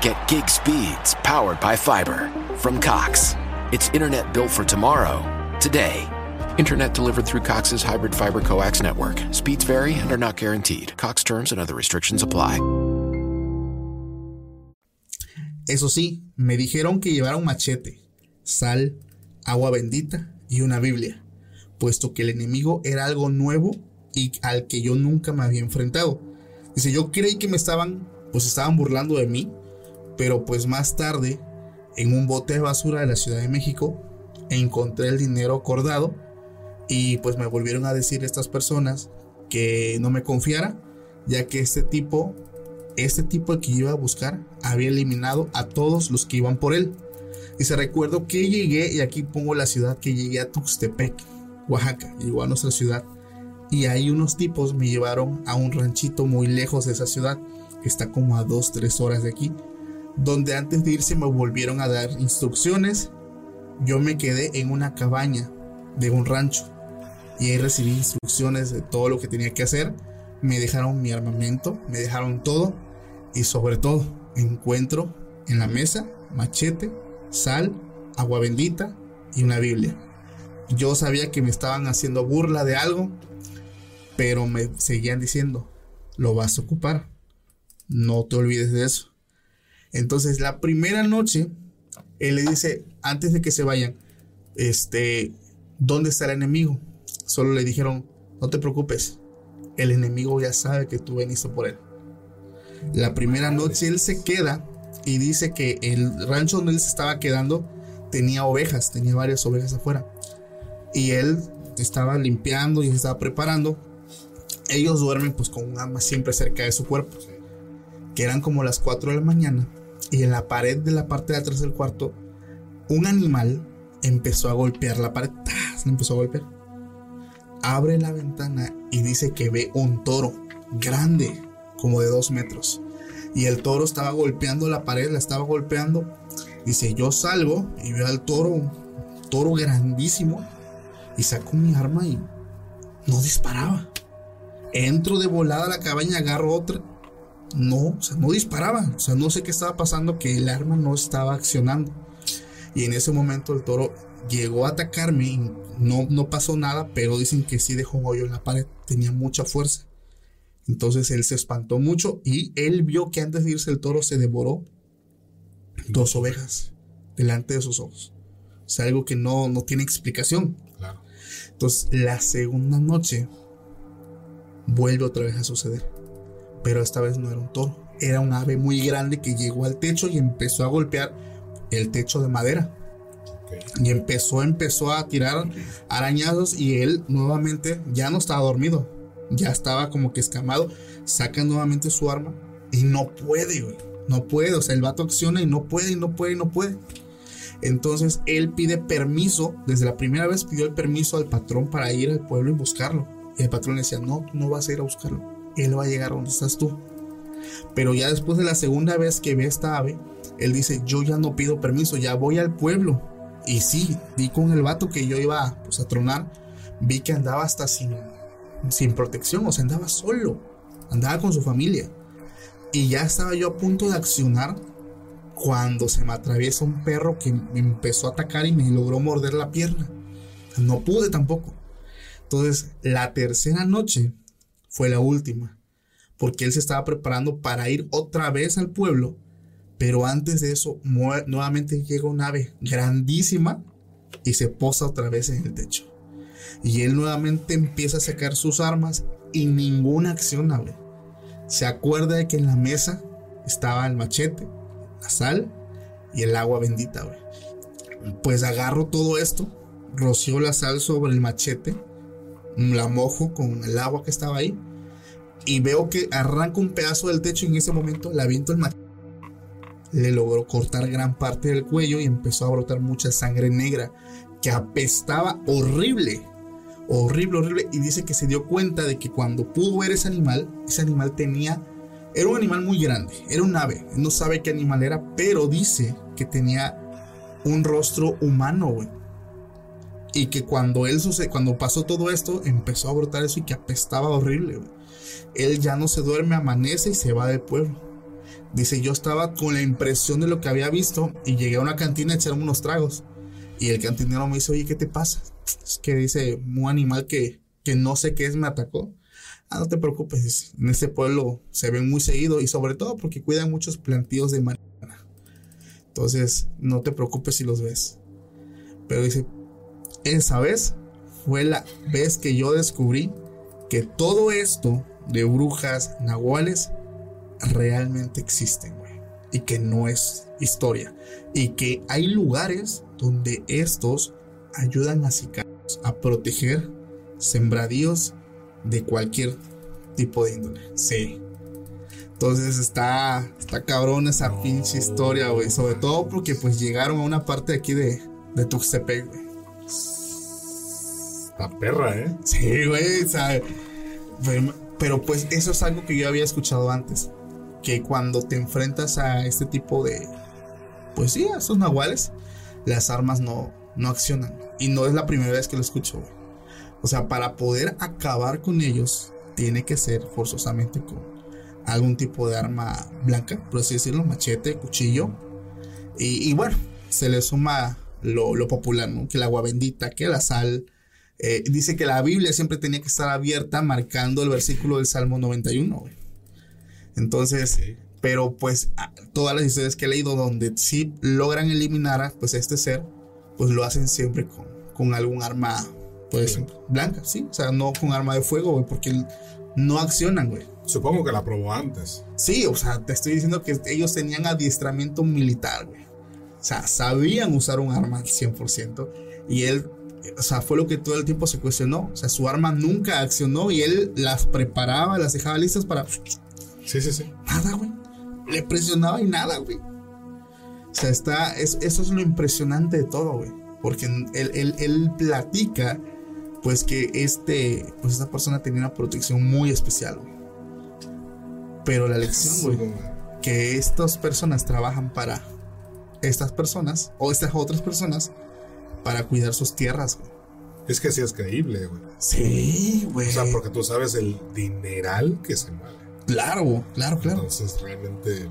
Get gig speeds powered by fiber from Cox. It's internet built for tomorrow, today. Internet delivered through Cox's hybrid fiber coax network. Speeds vary and are not guaranteed. Cox terms and other restrictions apply. Eso sí, me dijeron que llevara un machete, sal, agua bendita y una Biblia, puesto que el enemigo era algo nuevo y al que yo nunca me había enfrentado. Dice, yo creí que me estaban, pues estaban burlando de mí, pero pues más tarde, en un bote de basura de la Ciudad de México, encontré el dinero acordado y pues me volvieron a decir estas personas que no me confiara, ya que este tipo, este tipo que iba a buscar, había eliminado a todos los que iban por él. Y se recuerdo que llegué, y aquí pongo la ciudad, que llegué a Tuxtepec, Oaxaca, llegó a nuestra ciudad. Y ahí unos tipos me llevaron a un ranchito muy lejos de esa ciudad, que está como a 2-3 horas de aquí, donde antes de irse me volvieron a dar instrucciones. Yo me quedé en una cabaña de un rancho y ahí recibí instrucciones de todo lo que tenía que hacer. Me dejaron mi armamento, me dejaron todo y sobre todo encuentro en la mesa machete, sal, agua bendita y una Biblia. Yo sabía que me estaban haciendo burla de algo, pero me seguían diciendo, lo vas a ocupar, no te olvides de eso. Entonces la primera noche, él le dice, antes de que se vayan, este, ¿dónde está el enemigo? Solo le dijeron, no te preocupes, el enemigo ya sabe que tú veniste por él. La primera noche él se queda y dice que el rancho donde él se estaba quedando tenía ovejas, tenía varias ovejas afuera. Y él estaba limpiando y se estaba preparando. Ellos duermen pues con un arma siempre cerca de su cuerpo. Que eran como las 4 de la mañana. Y en la pared de la parte de atrás del cuarto, un animal empezó a golpear la pared. ¡Tas! Empezó a golpear. Abre la ventana y dice que ve un toro grande, como de dos metros. Y el toro estaba golpeando la pared, la estaba golpeando. Dice, yo salgo y veo al toro, un toro grandísimo. Y saco mi arma y no disparaba. Entro de volada a la cabaña, agarro otra. No, o sea, no disparaba. O sea, no sé qué estaba pasando, que el arma no estaba accionando. Y en ese momento el toro llegó a atacarme y no, no pasó nada, pero dicen que sí dejó un hoyo en la pared. Tenía mucha fuerza. Entonces él se espantó mucho y él vio que antes de irse el toro se devoró dos ovejas delante de sus ojos. O sea, algo que no, no tiene explicación. Claro. Entonces, la segunda noche vuelve otra vez a suceder. Pero esta vez no era un toro. Era un ave muy grande que llegó al techo y empezó a golpear el techo de madera. Y empezó, empezó a tirar arañazos y él nuevamente ya no estaba dormido. Ya estaba como que escamado. Saca nuevamente su arma y no puede, güey. No puede. O sea, el vato acciona y no puede, y no puede, y no puede. Entonces él pide permiso. Desde la primera vez pidió el permiso al patrón para ir al pueblo y buscarlo. Y el patrón le decía, no, tú no vas a ir a buscarlo. Él va a llegar donde estás tú. Pero ya después de la segunda vez que ve esta ave, él dice, yo ya no pido permiso, ya voy al pueblo. Y sí, di con el vato que yo iba pues, a tronar, vi que andaba hasta sin, sin protección, o sea, andaba solo, andaba con su familia. Y ya estaba yo a punto de accionar cuando se me atraviesa un perro que me empezó a atacar y me logró morder la pierna. No pude tampoco. Entonces, la tercera noche fue la última, porque él se estaba preparando para ir otra vez al pueblo, pero antes de eso, nuevamente llega un ave grandísima y se posa otra vez en el techo. Y él nuevamente empieza a sacar sus armas y ninguna acción, güey. Se acuerda de que en la mesa estaba el machete, la sal y el agua bendita. Pues agarro todo esto, rocío la sal sobre el machete, la mojo con el agua que estaba ahí y veo que arranca un pedazo del techo y en ese momento le aviento el machete. Le logró cortar gran parte del cuello y empezó a brotar mucha sangre negra que apestaba horrible. Horrible, horrible. Y dice que se dio cuenta de que cuando pudo ver ese animal, ese animal tenía... Era un animal muy grande, era un ave. No sabe qué animal era, pero dice que tenía un rostro humano, güey. Y que cuando él suce- cuando pasó todo esto, empezó a brotar eso y que apestaba horrible. Él ya no se duerme, amanece y se va del pueblo. Dice, yo estaba con la impresión de lo que había visto y llegué a una cantina a echarme unos tragos. Y el cantinero me dice, oye, ¿qué te pasa? Es que dice, un animal que, que no sé qué es me atacó. Ah, no te preocupes, en este pueblo se ven muy seguido y sobre todo porque cuidan muchos plantíos de marihuana. Entonces, no te preocupes si los ves. Pero dice, esa vez fue la vez que yo descubrí que todo esto de brujas, nahuales, realmente existen, güey. Y que no es historia. Y que hay lugares donde estos ayudan a sicarios a proteger sembradíos de cualquier tipo de índole. Sí. Entonces está, está cabrón esa No, pinche historia, güey. Sobre todo porque pues llegaron a una parte de aquí de, de Tuxtepec, güey. La perra, ¿eh? Sí, güey, o sea, pero, pues eso es algo que yo había escuchado antes. Que cuando te enfrentas a este tipo de, pues sí, a estos nahuales, las armas no, no accionan. Y no es la primera vez que lo escucho, güey. O sea, para poder acabar con ellos, tiene que ser forzosamente con algún tipo de arma blanca, por así decirlo, machete, cuchillo. Y, y bueno, se le suma lo, lo popular, ¿no? Que el agua bendita, que la sal. Eh, dice que la Biblia siempre tenía que estar abierta marcando el versículo del Salmo 91, güey. Entonces, Sí. pero pues todas las historias que he leído donde sí logran eliminar a pues este ser, pues lo hacen siempre con, con algún arma pues Sí. blanca, sí, o sea, no con arma de fuego, güey, porque no accionan, güey. Supongo que la probó antes. Sí, o sea, te estoy diciendo que ellos tenían adiestramiento militar, güey. O sea, sabían usar un arma al 100%. Y él, o sea, fue lo que todo el tiempo se cuestionó. O sea, su arma nunca accionó y él las preparaba, las dejaba listas para... Sí, sí, sí. Nada, güey. Le presionaba y nada, güey. O sea, está, es, eso es lo impresionante de todo, güey. Porque él, él, él platica, pues que este, pues esta persona tenía una protección muy especial, güey. Pero la lección, güey, que estas personas trabajan para estas personas o estas otras personas para cuidar sus tierras, güey. Es que sí es creíble, güey. Sí, güey. O sea, porque tú sabes el dineral que se mueve. Claro, claro, claro. Entonces realmente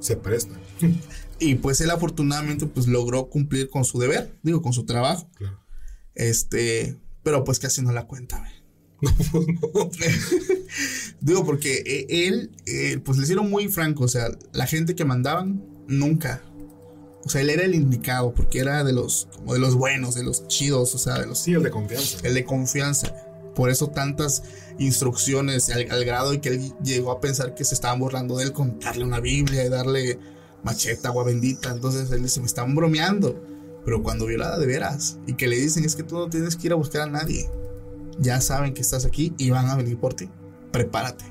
se presta. [LAUGHS] Y pues él afortunadamente pues logró cumplir con su deber, digo, con su trabajo. Claro. Este, pero pues casi no la cuenta, güey. [LAUGHS] No, pues no. [LAUGHS] Digo, porque e- él, eh, pues le hicieron muy franco, o sea, la gente que mandaban, nunca. O sea, él era el indicado, porque era de los, como de los buenos, de los chidos, o sea, de los, Sí, el de confianza. el de confianza. Por eso tantas instrucciones al, al grado de que él llegó a pensar que se estaban burlando de él con darle una Biblia y darle macheta, agua bendita. Entonces él dice, me están bromeando. Pero cuando vio la de veras y que le dicen es que tú no tienes que ir a buscar a nadie. Ya saben que estás aquí y van a venir por ti. Prepárate.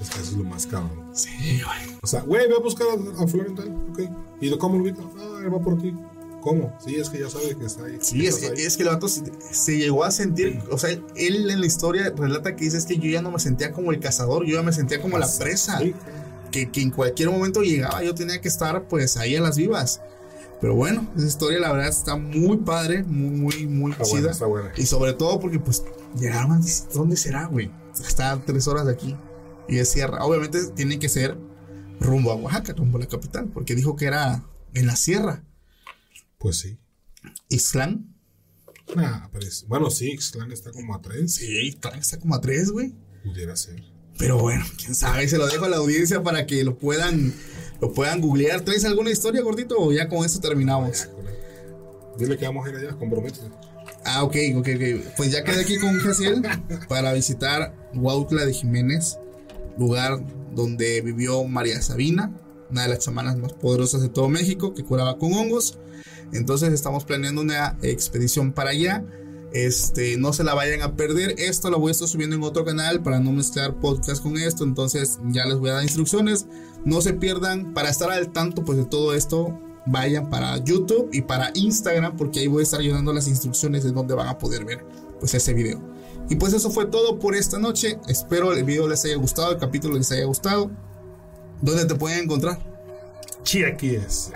Es que eso es lo más cabrón. Sí, güey. O sea, güey, ve a buscar a, a fulano y tal, ok. ¿Y cómo lo? Ah, él va por ti. ¿Cómo? Sí, es que ya sabe que está ahí. Sí, es, ahí. es que el vato se, se llegó a sentir, o sea, él en la historia relata que dice es que yo ya no me sentía como el cazador, yo ya me sentía como la presa. Sí, que, que en cualquier momento llegaba, yo tenía que estar pues ahí a las vivas. Pero bueno, esa historia la verdad está muy padre, muy, muy, muy Está chida. buena, está buena. Y sobre todo porque pues llegaron, ¿dónde será, güey? Está a tres horas de aquí y es sierra. Obviamente tiene que ser rumbo a Oaxaca, rumbo a la capital, porque dijo que era en la sierra. Pues sí. Ixtlán. Nah, pero es- bueno, sí, Xclan está como a tres. Sí, Ixtlán está como a tres, güey. Pudiera ser. Pero bueno, quién sabe, se lo dejo a la audiencia para que lo puedan, lo puedan googlear. ¿Traes alguna historia, gordito? O ya con esto terminamos. Ya. Dile que vamos a ir allá, comprométete. Ah, ok, ok, ok. Pues ya quedé aquí con Jaciel para visitar Huautla de Jiménez, lugar donde vivió María Sabina, una de las chamanas más poderosas de todo México, que curaba con hongos. Entonces estamos planeando una expedición para allá. Este, no se la vayan a perder. Esto lo voy a estar subiendo en otro canal para no mezclar podcast con esto. Entonces ya les voy a dar instrucciones. No se pierdan para estar al tanto pues de todo esto. Vayan para YouTube y para Instagram porque ahí voy a estar ayudando las instrucciones de dónde van a poder ver pues ese video. Y pues eso fue todo por esta noche. Espero el video les haya gustado, el capítulo les haya gustado. ¿Dónde te pueden encontrar? Sí, aquí es.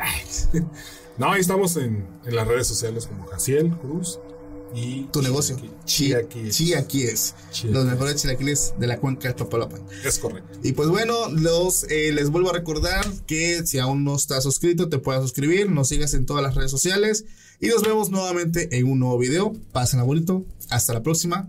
[LAUGHS] No, ahí estamos en, en las redes sociales como Jaciel Cruz y Tu negocio. Chiaquí. Chiaquí es. Chiaquí. Los mejores chilaquiles de la cuenca de Papalopan. Es correcto. Y pues bueno, los, eh, les vuelvo a recordar que si aún no estás suscrito, te puedes suscribir, nos sigas en todas las redes sociales y nos vemos nuevamente en un nuevo video. Pásenla bonito. Hasta la próxima.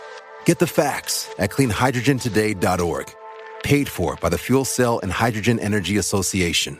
Get the facts at cleanhydrogentoday.org. Paid for by the Fuel Cell and Hydrogen Energy Association.